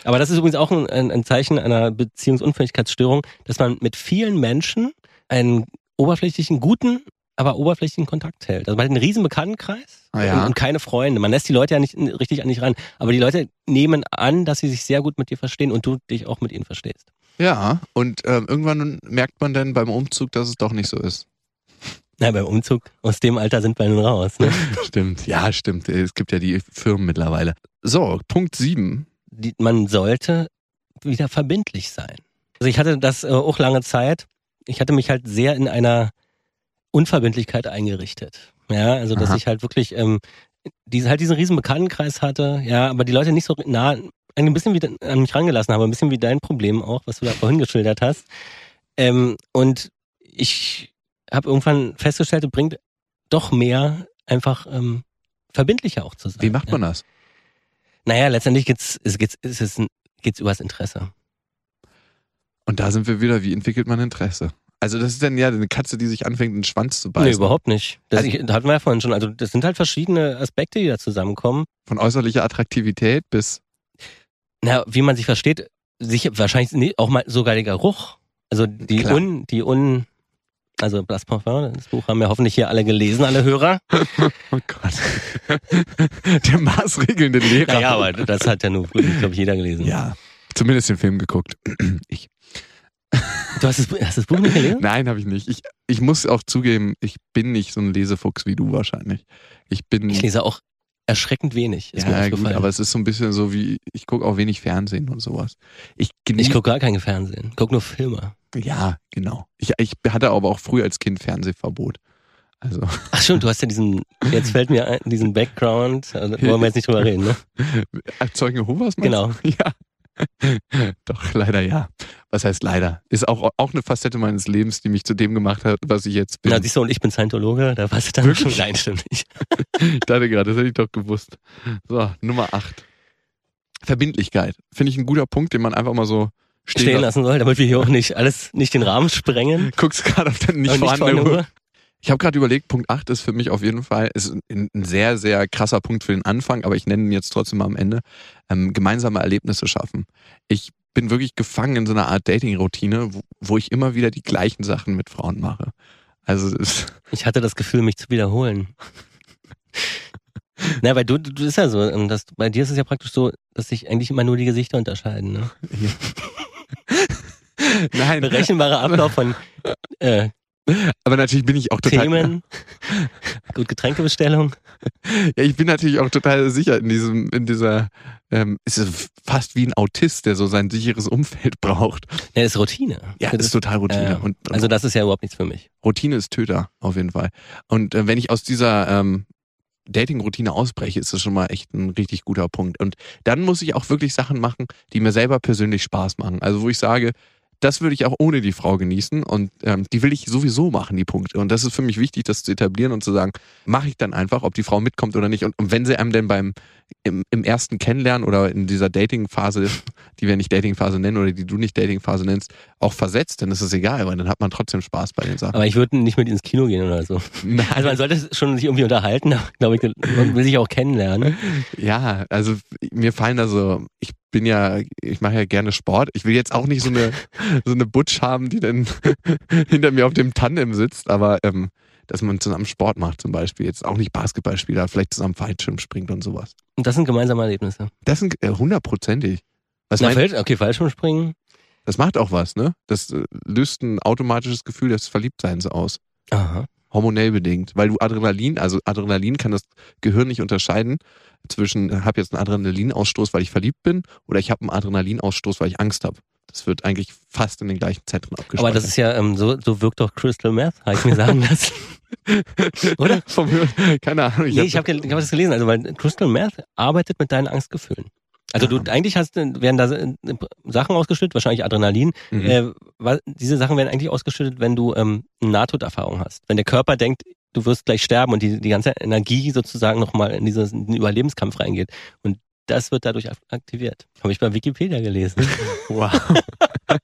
Aber das ist übrigens auch ein, ein, ein Zeichen einer Beziehungsunfähigkeitsstörung, dass man mit vielen Menschen einen oberflächlichen, guten, aber oberflächlichen Kontakt hält. Also man hat einen riesen Bekanntenkreis Ah ja. und, und keine Freunde. Man lässt die Leute ja nicht richtig an dich ran. Aber die Leute nehmen an, dass sie sich sehr gut mit dir verstehen und du dich auch mit ihnen verstehst. Ja, und ähm, irgendwann merkt man dann beim Umzug, dass es doch nicht so ist. Na, beim Umzug aus dem Alter sind wir nun raus. Ne? Stimmt, ja, stimmt. Es gibt ja die Firmen mittlerweile. So, Punkt sieben. die, man sollte wieder verbindlich sein. Also ich hatte das äh, auch lange Zeit. Ich hatte mich halt sehr in einer Unverbindlichkeit eingerichtet. Ja, also dass Aha. ich halt wirklich ähm, diese, halt diesen riesen Bekanntenkreis hatte, ja, aber die Leute nicht so nah ein bisschen wie an mich rangelassen habe, ein bisschen wie dein Problem auch, was du da vorhin geschildert hast. Ähm, und ich habe irgendwann festgestellt, es bringt doch mehr, einfach ähm, verbindlicher auch zu sein. Wie macht ja. man das? Naja, letztendlich geht's, es geht's, es ist geht's übers Interesse. Und da sind wir wieder, wie entwickelt man Interesse? Also das ist dann ja eine Katze, die sich anfängt, den Schwanz zu beißen. Nee, überhaupt nicht. Das, Also- hatten wir ja vorhin schon. Also das sind halt verschiedene Aspekte, die da zusammenkommen. Von äußerlicher Attraktivität bis Na, wie man sich versteht, sich wahrscheinlich auch mal sogar der Geruch. Also die Klar. un, die un, also das Parfum, das Buch haben ja hoffentlich hier alle gelesen, alle Hörer. Oh Gott. Der maßregelnde Lehrer. Naja, aber das hat ja nur, glaube ich, jeder gelesen. Ja. Zumindest den Film geguckt. Ich. Du hast das, hast das Buch nicht gelesen? Nein, habe ich nicht. Ich, ich muss auch zugeben, ich bin nicht so ein Lesefuchs wie du wahrscheinlich. Ich bin. Ich lese auch erschreckend wenig. Ist mir ja, gut, aber es ist so ein bisschen so wie, ich gucke auch wenig Fernsehen und sowas. Ich, ich gucke gar kein Fernsehen. Guck nur Filme. Ja, genau. Ich, ich hatte aber auch früh als Kind Fernsehverbot. Also, Ach schon, du hast ja diesen, jetzt fällt mir ein, diesen Background, also, da wollen wir jetzt nicht drüber reden, ne? Ach, Zeugen Jehovas? du? Genau. Ja. Doch, leider ja. Was heißt leider? Ist auch, auch eine Facette meines Lebens, die mich zu dem gemacht hat, was ich jetzt bin. Na, siehst du, und ich bin Scientologe, da warst du dann Wirklich? schon. Nein, stimmt nicht. Ich dachte gerade, das hätte ich doch gewusst. So, Nummer 8. Verbindlichkeit. Finde ich ein guter Punkt, den man einfach mal so stehen, Stehen lassen soll, damit wir hier auch nicht alles, nicht den Rahmen sprengen. Guckst gerade auf deine nicht Und vorhandene vorhandene Uhr. Ich habe gerade überlegt, Punkt 8 ist für mich auf jeden Fall ist ein, ein sehr, sehr krasser Punkt für den Anfang, aber ich nenne ihn jetzt trotzdem mal am Ende. Ähm, gemeinsame Erlebnisse schaffen. Ich bin wirklich gefangen in so einer Art Dating-Routine, wo, wo ich immer wieder die gleichen Sachen mit Frauen mache. Also Ich hatte das Gefühl, mich zu wiederholen. Na, weil du, du ist ja so, dass, bei dir ist es ja praktisch so, dass sich eigentlich immer nur die Gesichter unterscheiden. Ne? nein, Berechenbarer Ablauf von äh, aber natürlich bin ich auch total Themen, gut Getränkebestellung. Ja, ich bin natürlich auch total sicher in diesem, in dieser, ähm, es ist fast wie ein Autist, der so sein sicheres Umfeld braucht. Ja, das ist Routine. Ja, das ist total Routine. äh, und, und Also das ist ja überhaupt nichts für mich. Routine ist Töter, auf jeden Fall. Und äh, wenn ich aus dieser ähm, Dating-Routine ausbreche, ist das schon mal echt ein richtig guter Punkt. Und dann muss ich auch wirklich Sachen machen, die mir selber persönlich Spaß machen. Also wo ich sage, das würde ich auch ohne die Frau genießen und ähm, die will ich sowieso machen, die Punkte. Und das ist für mich wichtig, das zu etablieren und zu sagen, mache ich dann einfach, ob die Frau mitkommt oder nicht. Und, und wenn sie einem denn beim im, im ersten Kennenlernen oder in dieser Dating-Phase, die wir nicht Dating-Phase nennen oder die du nicht Dating-Phase nennst, auch versetzt, dann ist es egal, weil dann hat man trotzdem Spaß bei den Sachen. Aber ich würde nicht mit ins Kino gehen oder so. Nein. Also man sollte schon sich irgendwie unterhalten, glaube ich, man will sich auch kennenlernen. Ja, also mir fallen da so, ich bin ja, ich mache ja gerne Sport. Ich will jetzt auch nicht so eine so eine Butch haben, die dann hinter mir auf dem Tandem sitzt, aber ähm, dass man zusammen Sport macht zum Beispiel. Jetzt auch nicht Basketballspieler, vielleicht zusammen Fallschirm springt und sowas. Und das sind gemeinsame Erlebnisse. Das sind äh, hundertprozentig. Was Na, Feld, okay, Fallschirmspringen. das macht auch was, ne? Das äh, löst ein automatisches Gefühl des Verliebtseins aus. Aha. hormonell bedingt, weil du Adrenalin, also Adrenalin kann das Gehirn nicht unterscheiden zwischen, ich habe jetzt einen Adrenalinausstoß, weil ich verliebt bin, oder ich habe einen Adrenalinausstoß, weil ich Angst habe. Das wird eigentlich fast in den gleichen Zentren abgespeichert. Aber das ist ja, ähm, so, so wirkt doch Crystal Meth, habe ich mir sagen lassen. oder? Vom keine Ahnung. nee, ich habe ich hab das gelesen, also weil Crystal Meth arbeitet mit deinen Angstgefühlen. Also du eigentlich hast werden da äh, Sachen ausgeschüttet, wahrscheinlich Adrenalin. Mhm. Äh, wa- diese Sachen werden eigentlich ausgeschüttet, wenn du ähm, eine Nahtoderfahrung hast. Wenn der Körper denkt, du wirst gleich sterben und die, die ganze Energie sozusagen nochmal in diesen Überlebenskampf reingeht. Und das wird dadurch ak- aktiviert. Habe ich bei Wikipedia gelesen. Wow.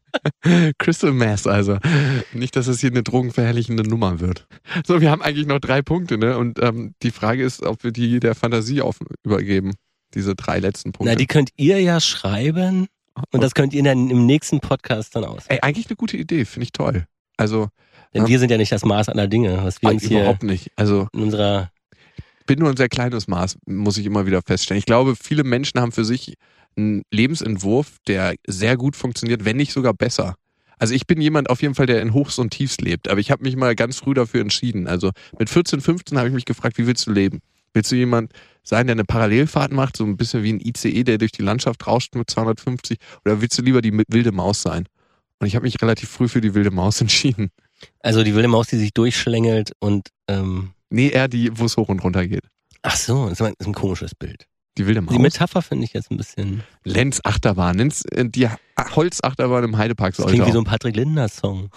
Crystal Mass also. Nicht, dass es hier eine drogenverherrlichende Nummer wird. So, wir haben eigentlich noch drei Punkte, ne? Und ähm, die Frage ist, ob wir die der Fantasie auf, übergeben. Diese drei letzten Punkte. Na, die könnt ihr ja schreiben und das könnt ihr dann im nächsten Podcast dann aus. Ey, eigentlich eine gute Idee, finde ich toll. Also, Denn Ja. wir sind ja nicht das Maß aller Dinge, was wir uns hier überhaupt nicht. Also, in unserer bin nur ein sehr kleines Maß, muss ich immer wieder feststellen. Ich glaube, viele Menschen haben für sich einen Lebensentwurf, der sehr gut funktioniert, wenn nicht sogar besser. Also ich bin jemand auf jeden Fall, der in Hochs und Tiefs lebt, aber ich habe mich mal ganz früh dafür entschieden. Also mit 14, 15 habe ich mich gefragt, wie willst du leben? Willst du jemand sein, der eine Parallelfahrt macht, so ein bisschen wie ein ICE, der durch die Landschaft rauscht mit 250, oder willst du lieber die wilde Maus sein? Und ich habe mich relativ früh für die wilde Maus entschieden. Also die wilde Maus, die sich durchschlängelt und ähm, Nee, eher die, wo es hoch und runter geht. ach so, das ist ein, komisches Bild. Die wilde Maus. Die Metapher finde ich jetzt ein bisschen. Lenz Achterbahn. Lenz, äh, die Holzachterbahn im Heidepark Das klingt wie so ein Patrick Lindner Song.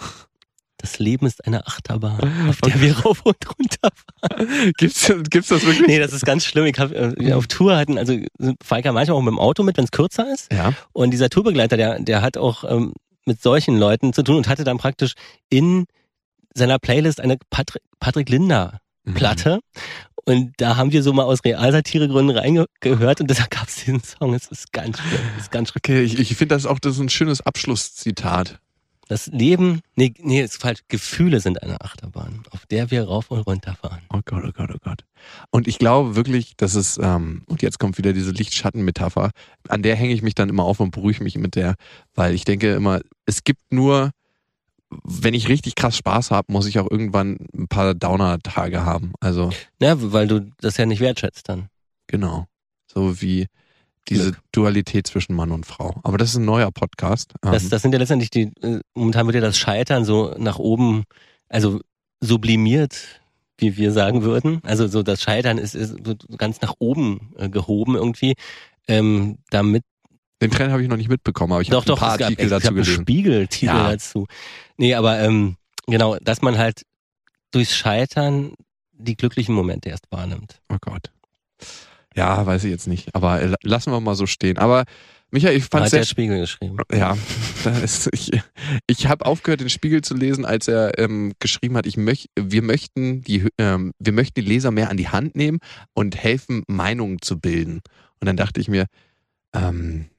Das Leben ist eine Achterbahn, auf der wir rauf und runter fahren. Gibt's, gibt's das wirklich? Nee, das ist ganz schlimm. Ich hab, äh, wir auf Tour hatten, also Falker manchmal auch mit dem Auto mit, wenn es kürzer ist. Ja. Und dieser Tourbegleiter, der, der hat auch ähm, mit solchen Leuten zu tun und hatte dann praktisch in seiner Playlist eine Patrick, Patrick Linder. Platte. Und da haben wir so mal aus Realsatiregründen reingehört und deshalb gab es diesen Song. Es ist ganz schlimm. Es ist ganz schlimm. Okay, ich, ich finde das auch das ist ein schönes Abschlusszitat. Das Leben, nee, nee, ist falsch. Gefühle sind eine Achterbahn, auf der wir rauf und runter fahren. Oh Gott, oh Gott, oh Gott. Und ich glaube wirklich, dass es, ähm, und jetzt kommt wieder diese Licht-Schatten-Metapher, an der hänge ich mich dann immer auf und beruhige mich mit der, weil ich denke immer, es gibt nur, wenn ich richtig krass Spaß habe, muss ich auch irgendwann ein paar Downer-Tage haben. Also, Ja, weil du das ja nicht wertschätzt dann. genau. So wie diese Glück. Dualität zwischen Mann und Frau. Aber das ist ein neuer Podcast. Das, Ähm, das sind ja letztendlich die, äh, momentan wird ja das Scheitern so nach oben, also sublimiert, wie wir sagen würden. Also so das Scheitern ist, ist so ganz nach oben äh, gehoben irgendwie. Ähm, damit den Trend habe ich noch nicht mitbekommen, aber ich habe ein doch paar es gab, Artikel dazu gab einen gelesen. Spiegeltitel Ja. dazu. Nee, aber ähm, genau, dass man halt durchs Scheitern die glücklichen Momente erst wahrnimmt. Oh Gott. Ja, weiß ich jetzt nicht. Aber äh, lassen wir mal so stehen. Aber Michael, ich fand Hat der Spiegel geschrieben. Ja, da ist, ich, ich habe aufgehört, den Spiegel zu lesen, als er ähm, geschrieben hat, ich möch, wir, möchten die, ähm, wir möchten die Leser mehr an die Hand nehmen und helfen, Meinungen zu bilden. Und dann dachte ich mir, ähm,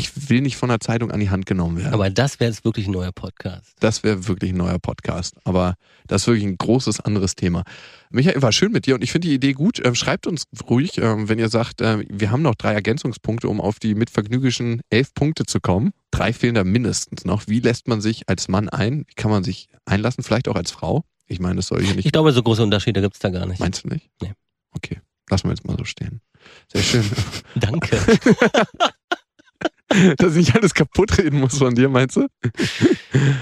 ich will nicht von der Zeitung an die Hand genommen werden. Aber das wäre jetzt wirklich ein neuer Podcast. das wäre wirklich ein neuer Podcast. Aber das ist wirklich ein großes anderes Thema. Michael, war schön mit dir und ich finde die Idee gut. Ähm, schreibt uns ruhig, ähm, wenn ihr sagt, äh, wir haben noch drei Ergänzungspunkte, um auf die mitvergnügischen elf Punkte zu kommen. Drei fehlen da mindestens noch. Wie lässt man sich als Mann ein? Wie kann man sich einlassen? Vielleicht auch als Frau? Ich meine, das soll hier nicht. Ich glaube, so große Unterschiede gibt's da gar nicht. Meinst du nicht? Nee. Okay, lassen wir jetzt mal so stehen. Sehr schön. Danke. Dass ich alles kaputt reden muss von dir, meinst du?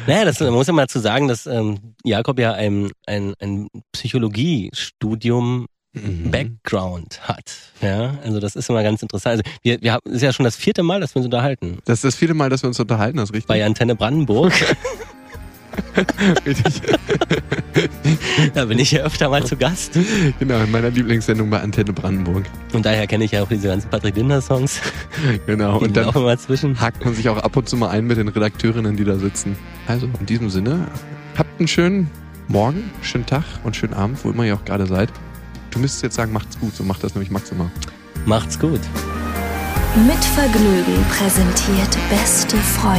Naja, das man muss ja mal zu sagen, dass ähm, Jakob ja ein, ein, ein Psychologiestudium Mhm. Background hat. Ja, also das ist immer ganz interessant. Also wir, wir haben, es ist ja schon das vierte Mal, dass wir uns unterhalten. Das ist das vierte Mal, dass wir uns unterhalten, das ist richtig. Bei Antenne Brandenburg. richtig. da bin ich ja öfter mal zu Gast. Genau, in meiner Lieblingssendung bei Antenne Brandenburg. Und daher kenne ich ja auch diese ganzen Patrick Linder Songs. Genau. Die Und dann laufen immer zwischen. hakt man sich auch ab und zu mal ein mit den Redakteurinnen, die da sitzen. Also in diesem Sinne, habt einen schönen Morgen, schönen Tag und schönen Abend, wo immer ihr auch gerade seid. Du müsstest jetzt sagen, macht's gut, so macht das nämlich Max immer. Macht's gut. Mit Vergnügen präsentiert Beste Freunde.